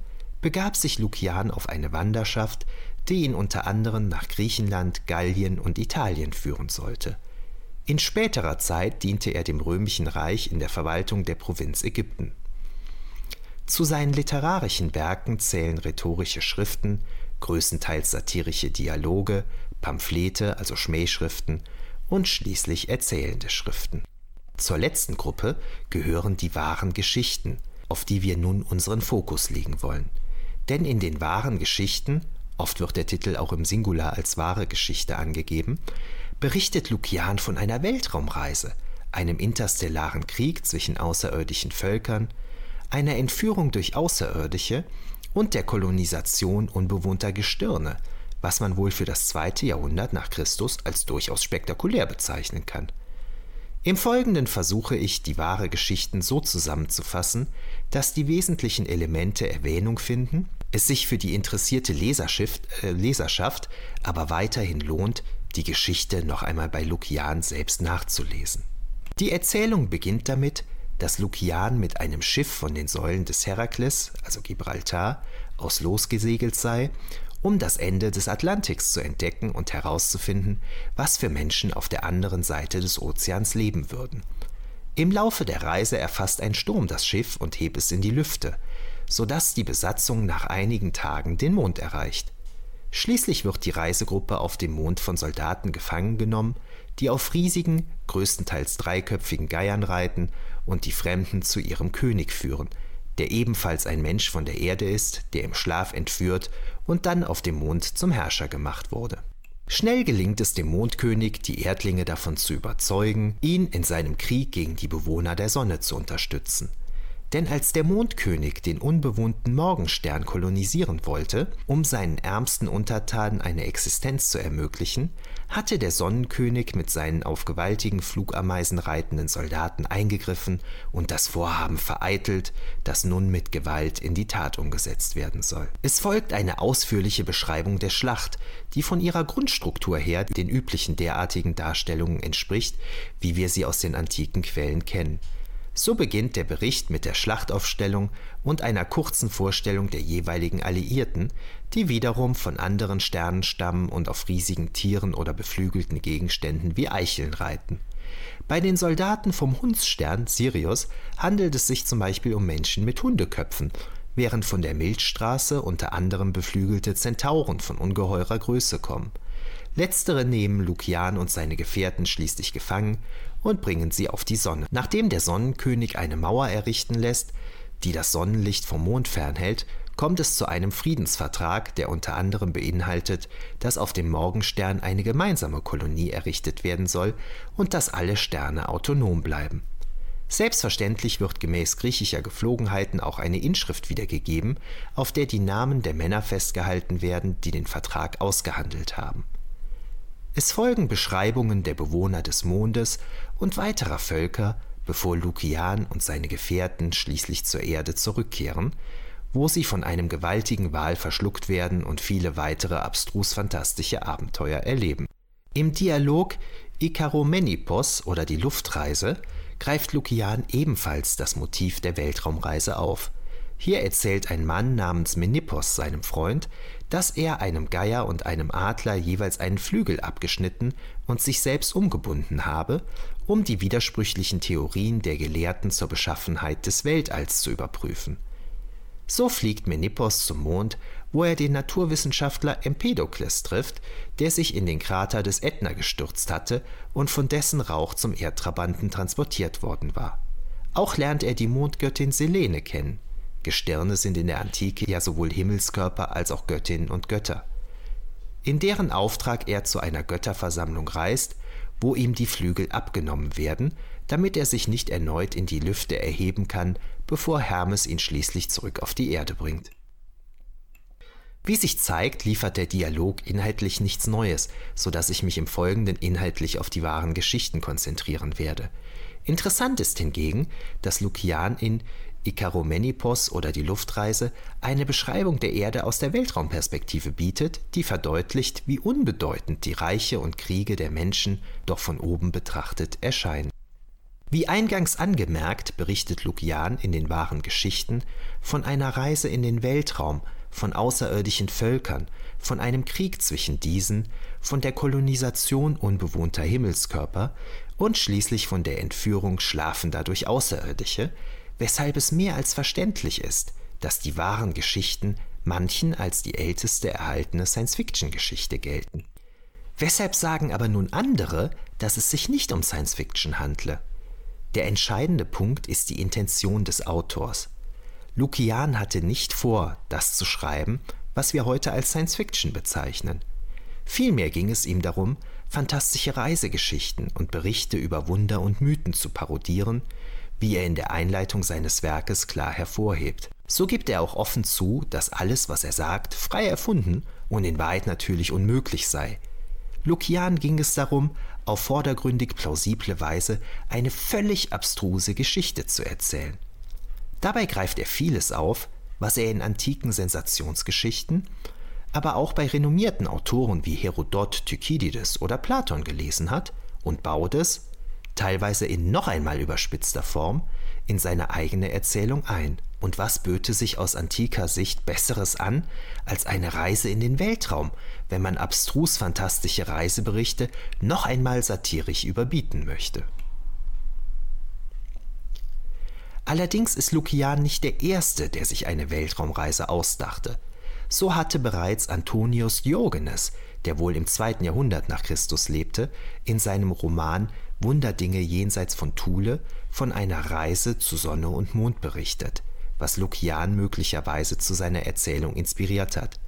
begab sich Lukian auf eine Wanderschaft, die ihn unter anderem nach Griechenland, Gallien und Italien führen sollte. In späterer Zeit diente er dem römischen Reich in der Verwaltung der Provinz Ägypten. Zu seinen literarischen Werken zählen rhetorische Schriften, größtenteils satirische Dialoge, Pamphlete, also Schmähschriften und schließlich erzählende Schriften. Zur letzten Gruppe gehören die wahren Geschichten, auf die wir nun unseren Fokus legen wollen. Denn in den wahren Geschichten, oft wird der Titel auch im Singular als wahre Geschichte angegeben, berichtet Lukian von einer Weltraumreise, einem interstellaren Krieg zwischen außerirdischen Völkern, einer Entführung durch Außerirdische und der Kolonisation unbewohnter Gestirne, was man wohl für das zweite Jahrhundert nach Christus als durchaus spektakulär bezeichnen kann. Im Folgenden versuche ich, die wahre Geschichten so zusammenzufassen, dass die wesentlichen Elemente Erwähnung finden, es sich für die interessierte Leserschaft, äh, Leserschaft aber weiterhin lohnt, die Geschichte noch einmal bei Lukian selbst nachzulesen. Die Erzählung beginnt damit, dass Lukian mit einem Schiff von den Säulen des Herakles, also Gibraltar, aus losgesegelt sei um das Ende des Atlantiks zu entdecken und herauszufinden, was für Menschen auf der anderen Seite des Ozeans leben würden. Im Laufe der Reise erfasst ein Sturm das Schiff und hebt es in die Lüfte, sodass die Besatzung nach einigen Tagen den Mond erreicht. Schließlich wird die Reisegruppe auf dem Mond von Soldaten gefangen genommen, die auf riesigen, größtenteils dreiköpfigen Geiern reiten und die Fremden zu ihrem König führen, der ebenfalls ein Mensch von der Erde ist, der im Schlaf entführt und dann auf dem Mond zum Herrscher gemacht wurde. Schnell gelingt es dem Mondkönig, die Erdlinge davon zu überzeugen, ihn in seinem Krieg gegen die Bewohner der Sonne zu unterstützen. Denn als der Mondkönig den unbewohnten Morgenstern kolonisieren wollte, um seinen ärmsten Untertanen eine Existenz zu ermöglichen, hatte der Sonnenkönig mit seinen auf gewaltigen Flugameisen reitenden Soldaten eingegriffen und das Vorhaben vereitelt, das nun mit Gewalt in die Tat umgesetzt werden soll. Es folgt eine ausführliche Beschreibung der Schlacht, die von ihrer Grundstruktur her den üblichen derartigen Darstellungen entspricht, wie wir sie aus den antiken Quellen kennen. So beginnt der Bericht mit der Schlachtaufstellung und einer kurzen Vorstellung der jeweiligen Alliierten, die wiederum von anderen Sternen stammen und auf riesigen Tieren oder beflügelten Gegenständen wie Eicheln reiten. Bei den Soldaten vom Hundsstern Sirius handelt es sich zum Beispiel um Menschen mit Hundeköpfen, während von der Milchstraße unter anderem beflügelte Zentauren von ungeheurer Größe kommen. Letztere nehmen Lukian und seine Gefährten schließlich gefangen und bringen sie auf die Sonne. Nachdem der Sonnenkönig eine Mauer errichten lässt, die das Sonnenlicht vom Mond fernhält, kommt es zu einem Friedensvertrag, der unter anderem beinhaltet, dass auf dem Morgenstern eine gemeinsame Kolonie errichtet werden soll und dass alle Sterne autonom bleiben. Selbstverständlich wird gemäß griechischer Geflogenheiten auch eine Inschrift wiedergegeben, auf der die Namen der Männer festgehalten werden, die den Vertrag ausgehandelt haben. Es folgen Beschreibungen der Bewohner des Mondes und weiterer Völker, bevor Lukian und seine Gefährten schließlich zur Erde zurückkehren, wo sie von einem gewaltigen Wal verschluckt werden und viele weitere abstrus fantastische Abenteuer erleben. Im Dialog Ikaromenipos oder die Luftreise greift Lukian ebenfalls das Motiv der Weltraumreise auf. Hier erzählt ein Mann namens Menippos seinem Freund, dass er einem Geier und einem Adler jeweils einen Flügel abgeschnitten und sich selbst umgebunden habe, um die widersprüchlichen Theorien der Gelehrten zur Beschaffenheit des Weltalls zu überprüfen. So fliegt Menippos zum Mond, wo er den Naturwissenschaftler Empedokles trifft, der sich in den Krater des Ätna gestürzt hatte und von dessen Rauch zum Erdtrabanten transportiert worden war. Auch lernt er die Mondgöttin Selene kennen, Gestirne sind in der Antike ja sowohl Himmelskörper als auch Göttinnen und Götter, in deren Auftrag er zu einer Götterversammlung reist, wo ihm die Flügel abgenommen werden, damit er sich nicht erneut in die Lüfte erheben kann, bevor Hermes ihn schließlich zurück auf die Erde bringt. Wie sich zeigt, liefert der Dialog inhaltlich nichts Neues, so dass ich mich im Folgenden inhaltlich auf die wahren Geschichten konzentrieren werde. Interessant ist hingegen, dass Lukian in Ikaromenipos oder die Luftreise eine Beschreibung der Erde aus der Weltraumperspektive bietet, die verdeutlicht, wie unbedeutend die Reiche und Kriege der Menschen doch von oben betrachtet erscheinen. Wie eingangs angemerkt, berichtet Lukian in den wahren Geschichten von einer Reise in den Weltraum, von außerirdischen Völkern, von einem Krieg zwischen diesen, von der Kolonisation unbewohnter Himmelskörper und schließlich von der Entführung schlafender durch Außerirdische, weshalb es mehr als verständlich ist, dass die wahren Geschichten manchen als die älteste erhaltene Science-Fiction-Geschichte gelten. Weshalb sagen aber nun andere, dass es sich nicht um Science-Fiction handle? Der entscheidende Punkt ist die Intention des Autors. Lukian hatte nicht vor, das zu schreiben, was wir heute als Science-Fiction bezeichnen. Vielmehr ging es ihm darum, fantastische Reisegeschichten und Berichte über Wunder und Mythen zu parodieren, wie er in der Einleitung seines Werkes klar hervorhebt. So gibt er auch offen zu, dass alles, was er sagt, frei erfunden und in Wahrheit natürlich unmöglich sei. Lukian ging es darum, auf vordergründig plausible Weise eine völlig abstruse Geschichte zu erzählen. Dabei greift er vieles auf, was er in antiken Sensationsgeschichten, aber auch bei renommierten Autoren wie Herodot, Thukydides oder Platon gelesen hat und baut es, teilweise in noch einmal überspitzter Form, in seine eigene Erzählung ein. Und was böte sich aus antiker Sicht Besseres an als eine Reise in den Weltraum, wenn man abstrus fantastische Reiseberichte noch einmal satirisch überbieten möchte? Allerdings ist Lukian nicht der Erste, der sich eine Weltraumreise ausdachte. So hatte bereits Antonius Diogenes, der wohl im zweiten Jahrhundert nach Christus lebte, in seinem Roman Wunderdinge jenseits von Thule von einer Reise zu Sonne und Mond berichtet, was Lukian möglicherweise zu seiner Erzählung inspiriert hat.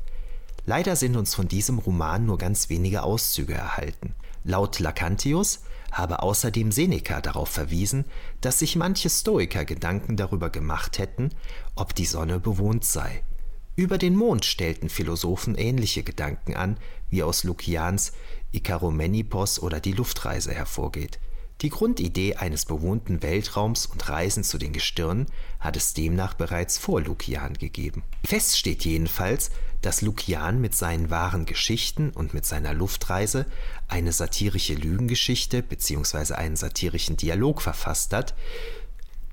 Leider sind uns von diesem Roman nur ganz wenige Auszüge erhalten. Laut Lacantius habe außerdem Seneca darauf verwiesen, dass sich manche Stoiker Gedanken darüber gemacht hätten, ob die Sonne bewohnt sei. Über den Mond stellten Philosophen ähnliche Gedanken an, wie aus Lukians Ikaromenipos oder die Luftreise hervorgeht. Die Grundidee eines bewohnten Weltraums und Reisen zu den Gestirnen hat es demnach bereits vor Lukian gegeben. Fest steht jedenfalls, dass Lukian mit seinen wahren Geschichten und mit seiner Luftreise eine satirische Lügengeschichte bzw. einen satirischen Dialog verfasst hat,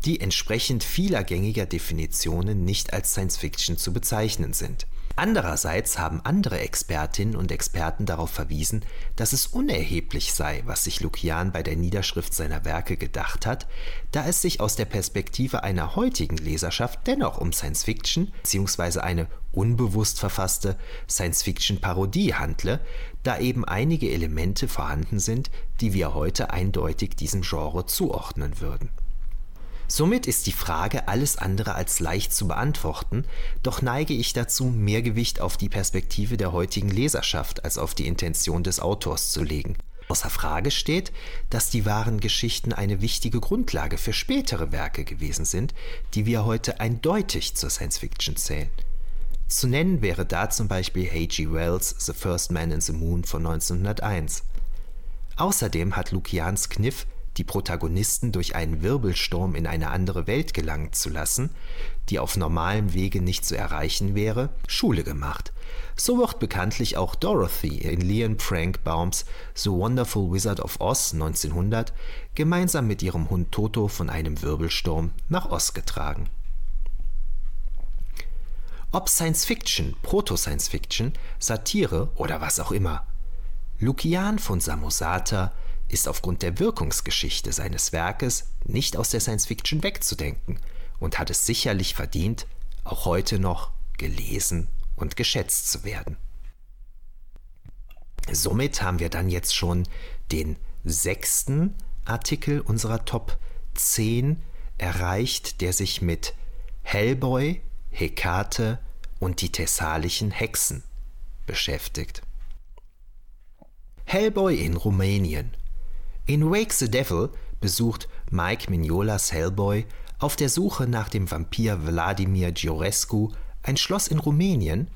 die entsprechend vieler gängiger Definitionen nicht als Science Fiction zu bezeichnen sind. Andererseits haben andere Expertinnen und Experten darauf verwiesen, dass es unerheblich sei, was sich Lukian bei der Niederschrift seiner Werke gedacht hat, da es sich aus der Perspektive einer heutigen Leserschaft dennoch um Science Fiction bzw. eine unbewusst verfasste Science Fiction Parodie handle, da eben einige Elemente vorhanden sind, die wir heute eindeutig diesem Genre zuordnen würden. Somit ist die Frage alles andere als leicht zu beantworten, doch neige ich dazu, mehr Gewicht auf die Perspektive der heutigen Leserschaft als auf die Intention des Autors zu legen. Außer Frage steht, dass die wahren Geschichten eine wichtige Grundlage für spätere Werke gewesen sind, die wir heute eindeutig zur Science Fiction zählen. Zu nennen wäre da zum Beispiel H.G. Wells' The First Man in the Moon von 1901. Außerdem hat Lukians Kniff die Protagonisten durch einen Wirbelsturm in eine andere Welt gelangen zu lassen, die auf normalem Wege nicht zu erreichen wäre, Schule gemacht. So wird bekanntlich auch Dorothy in Leon Frank Baums The Wonderful Wizard of Oz 1900 gemeinsam mit ihrem Hund Toto von einem Wirbelsturm nach Oz getragen. Ob Science Fiction, Proto-Science Fiction, Satire oder was auch immer. Lukian von Samosata ist aufgrund der Wirkungsgeschichte seines Werkes nicht aus der Science Fiction wegzudenken und hat es sicherlich verdient, auch heute noch gelesen und geschätzt zu werden. Somit haben wir dann jetzt schon den sechsten Artikel unserer Top 10 erreicht, der sich mit Hellboy, Hekate und die thessalischen Hexen beschäftigt. Hellboy in Rumänien in Wake the Devil besucht Mike Mignolas Hellboy auf der Suche nach dem Vampir Wladimir Giorescu ein Schloss in Rumänien,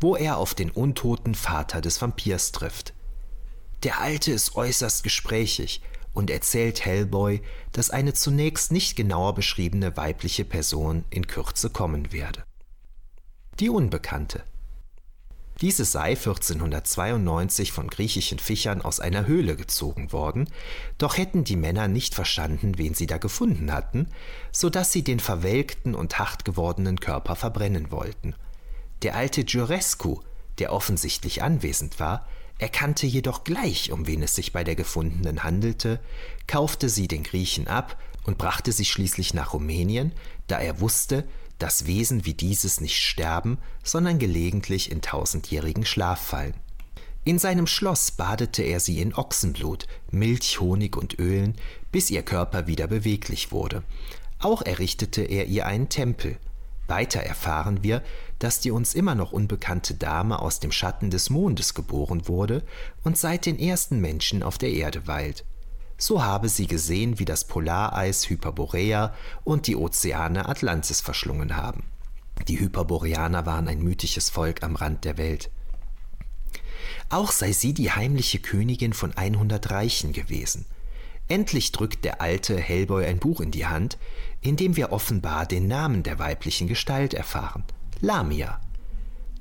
wo er auf den untoten Vater des Vampirs trifft. Der Alte ist äußerst gesprächig und erzählt Hellboy, dass eine zunächst nicht genauer beschriebene weibliche Person in Kürze kommen werde. Die Unbekannte diese sei 1492 von griechischen Fischern aus einer Höhle gezogen worden, doch hätten die Männer nicht verstanden, wen sie da gefunden hatten, so dass sie den verwelkten und hart gewordenen Körper verbrennen wollten. Der alte Giurescu, der offensichtlich anwesend war, erkannte jedoch gleich, um wen es sich bei der gefundenen handelte, kaufte sie den Griechen ab und brachte sie schließlich nach Rumänien, da er wusste, dass Wesen wie dieses nicht sterben, sondern gelegentlich in tausendjährigen Schlaf fallen. In seinem Schloss badete er sie in Ochsenblut, Milch, Honig und Ölen, bis ihr Körper wieder beweglich wurde. Auch errichtete er ihr einen Tempel. Weiter erfahren wir, dass die uns immer noch unbekannte Dame aus dem Schatten des Mondes geboren wurde und seit den ersten Menschen auf der Erde weilt so habe sie gesehen, wie das Polareis Hyperborea und die Ozeane Atlantis verschlungen haben. Die Hyperboreaner waren ein mythisches Volk am Rand der Welt. Auch sei sie die heimliche Königin von 100 Reichen gewesen. Endlich drückt der alte Hellboy ein Buch in die Hand, in dem wir offenbar den Namen der weiblichen Gestalt erfahren: Lamia.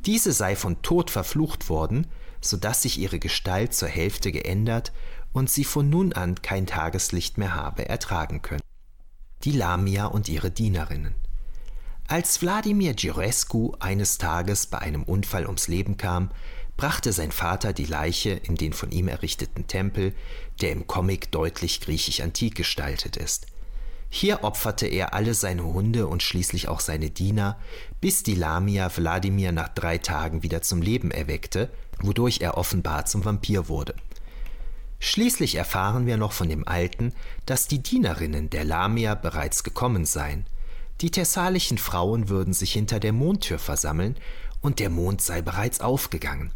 Diese sei von Tod verflucht worden, so dass sich ihre Gestalt zur Hälfte geändert und sie von nun an kein Tageslicht mehr habe ertragen können. Die Lamia und ihre Dienerinnen. Als Wladimir Girescu eines Tages bei einem Unfall ums Leben kam, brachte sein Vater die Leiche in den von ihm errichteten Tempel, der im Comic deutlich griechisch-antik gestaltet ist. Hier opferte er alle seine Hunde und schließlich auch seine Diener, bis die Lamia Wladimir nach drei Tagen wieder zum Leben erweckte, wodurch er offenbar zum Vampir wurde. Schließlich erfahren wir noch von dem Alten, dass die Dienerinnen der Lamia bereits gekommen seien. Die thessalischen Frauen würden sich hinter der Mondtür versammeln und der Mond sei bereits aufgegangen.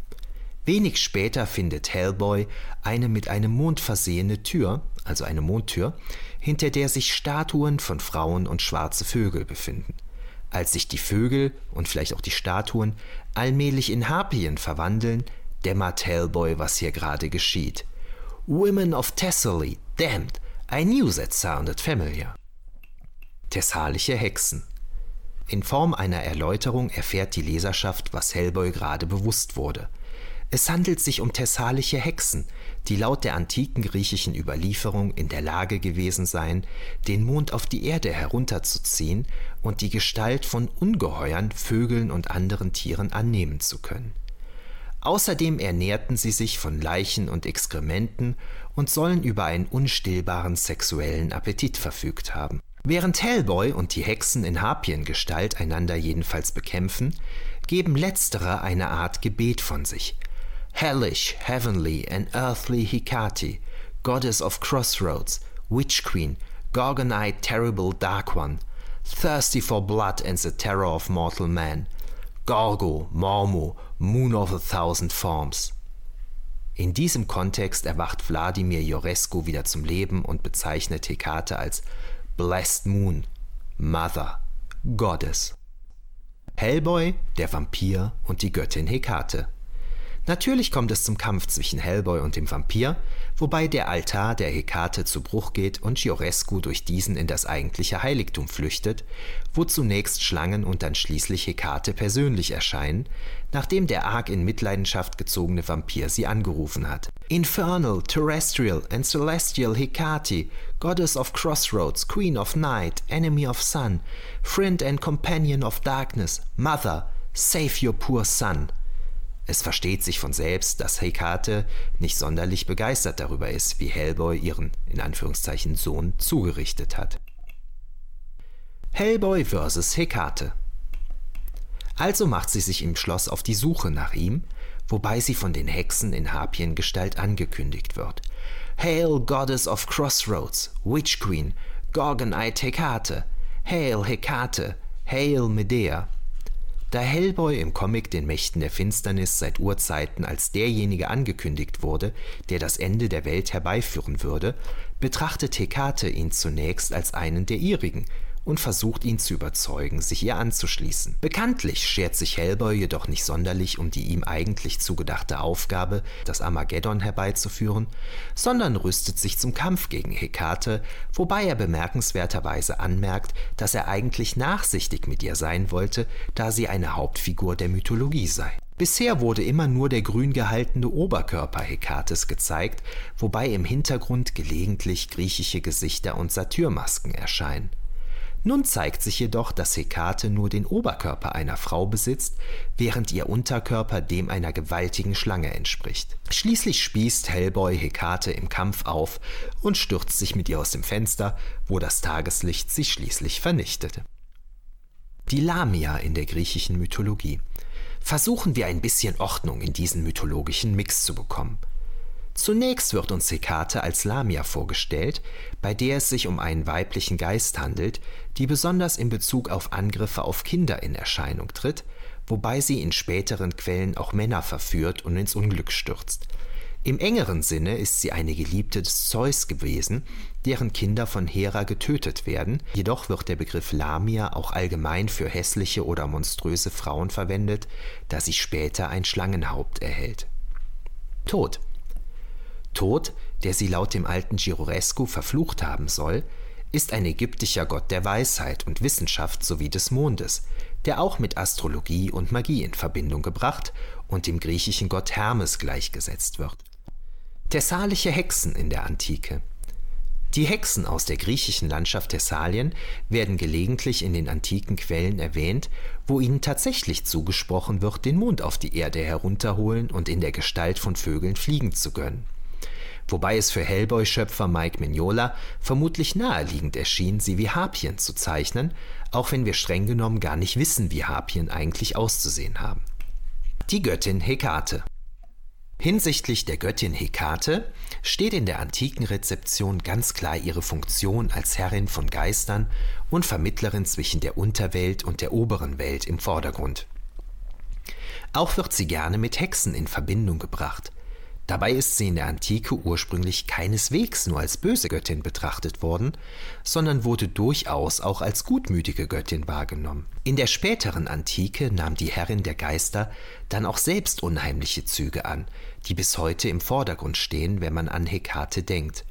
Wenig später findet Hellboy eine mit einem Mond versehene Tür, also eine Mondtür, hinter der sich Statuen von Frauen und schwarze Vögel befinden. Als sich die Vögel und vielleicht auch die Statuen allmählich in Harpien verwandeln, dämmert Hellboy, was hier gerade geschieht. Women of Thessaly, damned, I knew that sounded familiar. Thessalische Hexen. In Form einer Erläuterung erfährt die Leserschaft, was Hellboy gerade bewusst wurde. Es handelt sich um thessalische Hexen, die laut der antiken griechischen Überlieferung in der Lage gewesen seien, den Mond auf die Erde herunterzuziehen und die Gestalt von Ungeheuern, Vögeln und anderen Tieren annehmen zu können. Außerdem ernährten sie sich von Leichen und Exkrementen und sollen über einen unstillbaren sexuellen Appetit verfügt haben. Während Hellboy und die Hexen in Harpiengestalt einander jedenfalls bekämpfen, geben letztere eine Art Gebet von sich. Hellish, heavenly and earthly Hecate, goddess of crossroads, witch queen, gorgon-eyed terrible dark one, thirsty for blood and the terror of mortal man, Gorgo, Mormo, Moon of a Thousand Forms. In diesem Kontext erwacht Wladimir Jorescu wieder zum Leben und bezeichnet Hekate als Blessed Moon, Mother, Goddess. Hellboy, der Vampir und die Göttin Hekate. Natürlich kommt es zum Kampf zwischen Hellboy und dem Vampir, wobei der Altar der Hekate zu Bruch geht und Giorescu durch diesen in das eigentliche Heiligtum flüchtet, wo zunächst Schlangen und dann schließlich Hekate persönlich erscheinen, nachdem der arg in Mitleidenschaft gezogene Vampir sie angerufen hat. Infernal, Terrestrial and Celestial Hekate, Goddess of Crossroads, Queen of Night, Enemy of Sun, Friend and Companion of Darkness, Mother, save your poor son. Es versteht sich von selbst, dass Hekate nicht sonderlich begeistert darüber ist, wie Hellboy ihren in Anführungszeichen Sohn zugerichtet hat. Hellboy vs. Hekate. Also macht sie sich im Schloss auf die Suche nach ihm, wobei sie von den Hexen in Harpiengestalt angekündigt wird. Hail, Goddess of Crossroads, Witch Queen, Gorgon-eyed Hekate, Hail Hekate, Hail Medea. Da Hellboy im Comic den Mächten der Finsternis seit Urzeiten als derjenige angekündigt wurde, der das Ende der Welt herbeiführen würde, betrachtet Hekate ihn zunächst als einen der ihrigen und versucht ihn zu überzeugen, sich ihr anzuschließen. Bekanntlich schert sich Hellboy jedoch nicht sonderlich um die ihm eigentlich zugedachte Aufgabe, das Armageddon herbeizuführen, sondern rüstet sich zum Kampf gegen Hekate, wobei er bemerkenswerterweise anmerkt, dass er eigentlich nachsichtig mit ihr sein wollte, da sie eine Hauptfigur der Mythologie sei. Bisher wurde immer nur der grün gehaltene Oberkörper Hekates gezeigt, wobei im Hintergrund gelegentlich griechische Gesichter und Satyrmasken erscheinen. Nun zeigt sich jedoch, dass Hekate nur den Oberkörper einer Frau besitzt, während ihr Unterkörper dem einer gewaltigen Schlange entspricht. Schließlich spießt Hellboy Hekate im Kampf auf und stürzt sich mit ihr aus dem Fenster, wo das Tageslicht sie schließlich vernichtete. Die Lamia in der griechischen Mythologie. Versuchen wir ein bisschen Ordnung in diesen mythologischen Mix zu bekommen. Zunächst wird uns Hekate als Lamia vorgestellt, bei der es sich um einen weiblichen Geist handelt, die besonders in Bezug auf Angriffe auf Kinder in Erscheinung tritt, wobei sie in späteren Quellen auch Männer verführt und ins Unglück stürzt. Im engeren Sinne ist sie eine Geliebte des Zeus gewesen, deren Kinder von Hera getötet werden, jedoch wird der Begriff Lamia auch allgemein für hässliche oder monströse Frauen verwendet, da sie später ein Schlangenhaupt erhält. Tod. Tod, der sie laut dem alten Girorescu verflucht haben soll, ist ein ägyptischer Gott der Weisheit und Wissenschaft sowie des Mondes, der auch mit Astrologie und Magie in Verbindung gebracht und dem griechischen Gott Hermes gleichgesetzt wird. Thessalische Hexen in der Antike. Die Hexen aus der griechischen Landschaft Thessalien werden gelegentlich in den antiken Quellen erwähnt, wo ihnen tatsächlich zugesprochen wird, den Mond auf die Erde herunterholen und in der Gestalt von Vögeln fliegen zu gönnen wobei es für Hellboy-Schöpfer Mike Mignola vermutlich naheliegend erschien, sie wie Harpien zu zeichnen, auch wenn wir streng genommen gar nicht wissen, wie Harpien eigentlich auszusehen haben. Die Göttin Hekate Hinsichtlich der Göttin Hekate steht in der antiken Rezeption ganz klar ihre Funktion als Herrin von Geistern und Vermittlerin zwischen der Unterwelt und der oberen Welt im Vordergrund. Auch wird sie gerne mit Hexen in Verbindung gebracht, Dabei ist sie in der Antike ursprünglich keineswegs nur als böse Göttin betrachtet worden, sondern wurde durchaus auch als gutmütige Göttin wahrgenommen. In der späteren Antike nahm die Herrin der Geister dann auch selbst unheimliche Züge an, die bis heute im Vordergrund stehen, wenn man an Hekate denkt.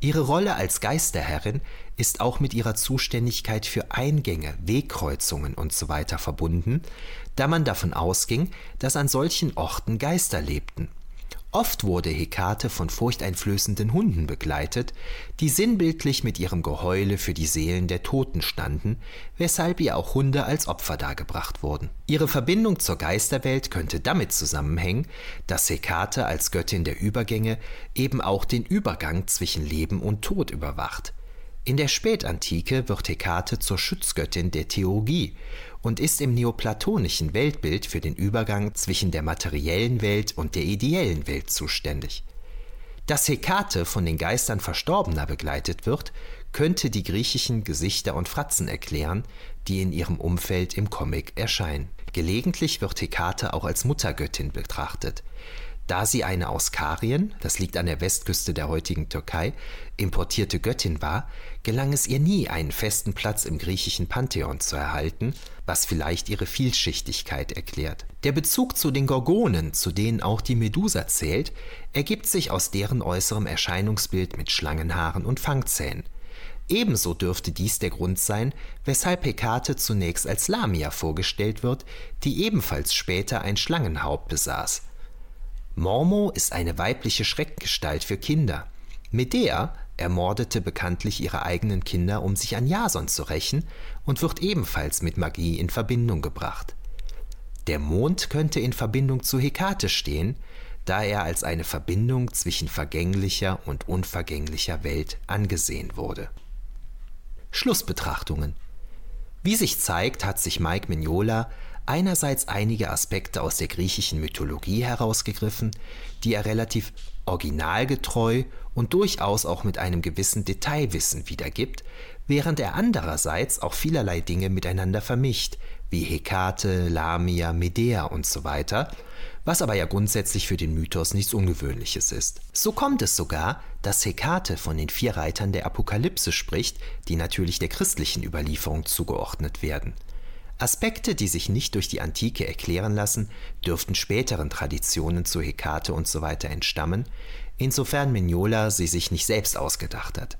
Ihre Rolle als Geisterherrin ist auch mit ihrer Zuständigkeit für Eingänge, Wegkreuzungen usw. So verbunden, da man davon ausging, dass an solchen Orten Geister lebten. Oft wurde Hekate von furchteinflößenden Hunden begleitet, die sinnbildlich mit ihrem Geheule für die Seelen der Toten standen, weshalb ihr auch Hunde als Opfer dargebracht wurden. Ihre Verbindung zur Geisterwelt könnte damit zusammenhängen, dass Hekate als Göttin der Übergänge eben auch den Übergang zwischen Leben und Tod überwacht. In der Spätantike wird Hekate zur Schutzgöttin der Theurgie und ist im neoplatonischen Weltbild für den Übergang zwischen der materiellen Welt und der ideellen Welt zuständig. Dass Hekate von den Geistern Verstorbener begleitet wird, könnte die griechischen Gesichter und Fratzen erklären, die in ihrem Umfeld im Comic erscheinen. Gelegentlich wird Hekate auch als Muttergöttin betrachtet. Da sie eine aus Karien, das liegt an der Westküste der heutigen Türkei, importierte Göttin war, gelang es ihr nie, einen festen Platz im griechischen Pantheon zu erhalten, was vielleicht ihre Vielschichtigkeit erklärt. Der Bezug zu den Gorgonen, zu denen auch die Medusa zählt, ergibt sich aus deren äußerem Erscheinungsbild mit Schlangenhaaren und Fangzähnen. Ebenso dürfte dies der Grund sein, weshalb Hekate zunächst als Lamia vorgestellt wird, die ebenfalls später ein Schlangenhaupt besaß. Mormo ist eine weibliche Schreckgestalt für Kinder. Medea ermordete bekanntlich ihre eigenen Kinder, um sich an Jason zu rächen, und wird ebenfalls mit Magie in Verbindung gebracht. Der Mond könnte in Verbindung zu Hekate stehen, da er als eine Verbindung zwischen vergänglicher und unvergänglicher Welt angesehen wurde. Schlussbetrachtungen Wie sich zeigt, hat sich Mike Mignola einerseits einige Aspekte aus der griechischen Mythologie herausgegriffen, die er relativ originalgetreu und durchaus auch mit einem gewissen Detailwissen wiedergibt, während er andererseits auch vielerlei Dinge miteinander vermischt, wie Hekate, Lamia, Medea und so weiter, was aber ja grundsätzlich für den Mythos nichts Ungewöhnliches ist. So kommt es sogar, dass Hekate von den vier Reitern der Apokalypse spricht, die natürlich der christlichen Überlieferung zugeordnet werden. Aspekte, die sich nicht durch die Antike erklären lassen, dürften späteren Traditionen zu Hekate usw. So entstammen, insofern Mignola sie sich nicht selbst ausgedacht hat.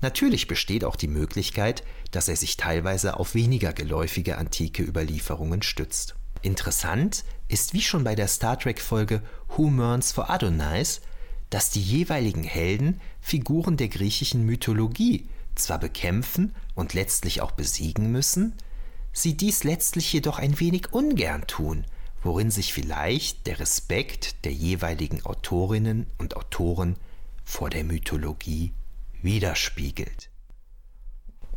Natürlich besteht auch die Möglichkeit, dass er sich teilweise auf weniger geläufige antike Überlieferungen stützt. Interessant ist wie schon bei der Star Trek-Folge Who Mourns for Adonais, dass die jeweiligen Helden Figuren der griechischen Mythologie zwar bekämpfen und letztlich auch besiegen müssen, sie dies letztlich jedoch ein wenig ungern tun, worin sich vielleicht der Respekt der jeweiligen Autorinnen und Autoren vor der Mythologie widerspiegelt.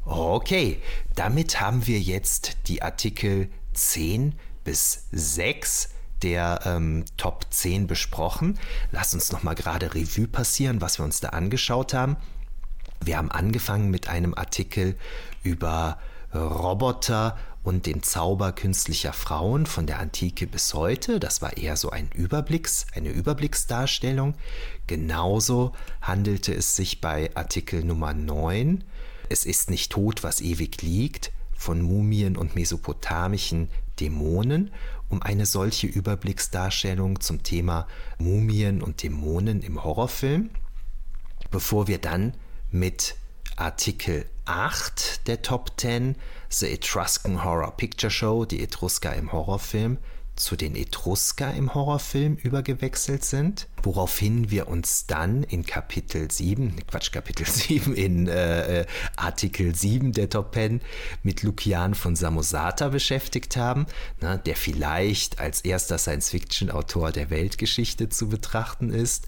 Okay, damit haben wir jetzt die Artikel 10 bis 6 der ähm, Top 10 besprochen. Lass uns noch mal gerade Revue passieren, was wir uns da angeschaut haben. Wir haben angefangen mit einem Artikel über Roboter und den Zauber künstlicher Frauen von der Antike bis heute. Das war eher so ein Überblicks, eine Überblicksdarstellung. Genauso handelte es sich bei Artikel Nummer 9. Es ist nicht tot, was ewig liegt, von Mumien und mesopotamischen Dämonen, um eine solche Überblicksdarstellung zum Thema Mumien und Dämonen im Horrorfilm, bevor wir dann mit Artikel 8 der Top 10 The Etruscan Horror Picture Show, die Etrusker im Horrorfilm, zu den Etrusker im Horrorfilm übergewechselt sind, woraufhin wir uns dann in Kapitel 7, Quatsch, Kapitel 7, in äh, äh, Artikel 7 der Top 10 mit Lukian von Samosata beschäftigt haben, na, der vielleicht als erster Science-Fiction-Autor der Weltgeschichte zu betrachten ist.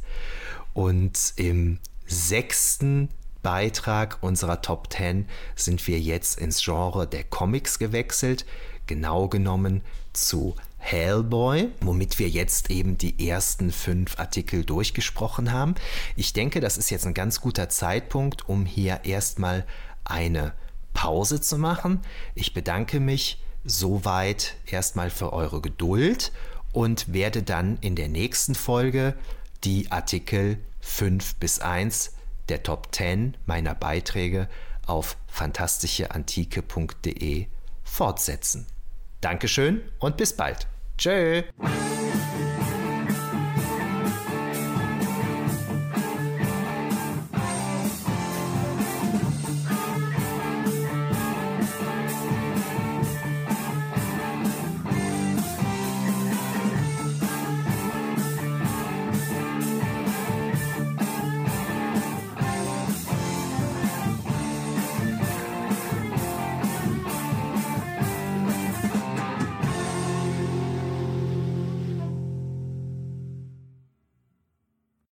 Und im sechsten Beitrag unserer Top 10 sind wir jetzt ins Genre der Comics gewechselt, genau genommen zu Hellboy, womit wir jetzt eben die ersten fünf Artikel durchgesprochen haben. Ich denke, das ist jetzt ein ganz guter Zeitpunkt, um hier erstmal eine Pause zu machen. Ich bedanke mich soweit erstmal für eure Geduld und werde dann in der nächsten Folge die Artikel 5 bis 1 der Top 10 meiner Beiträge auf fantastischeantike.de fortsetzen. Dankeschön und bis bald. Tschö.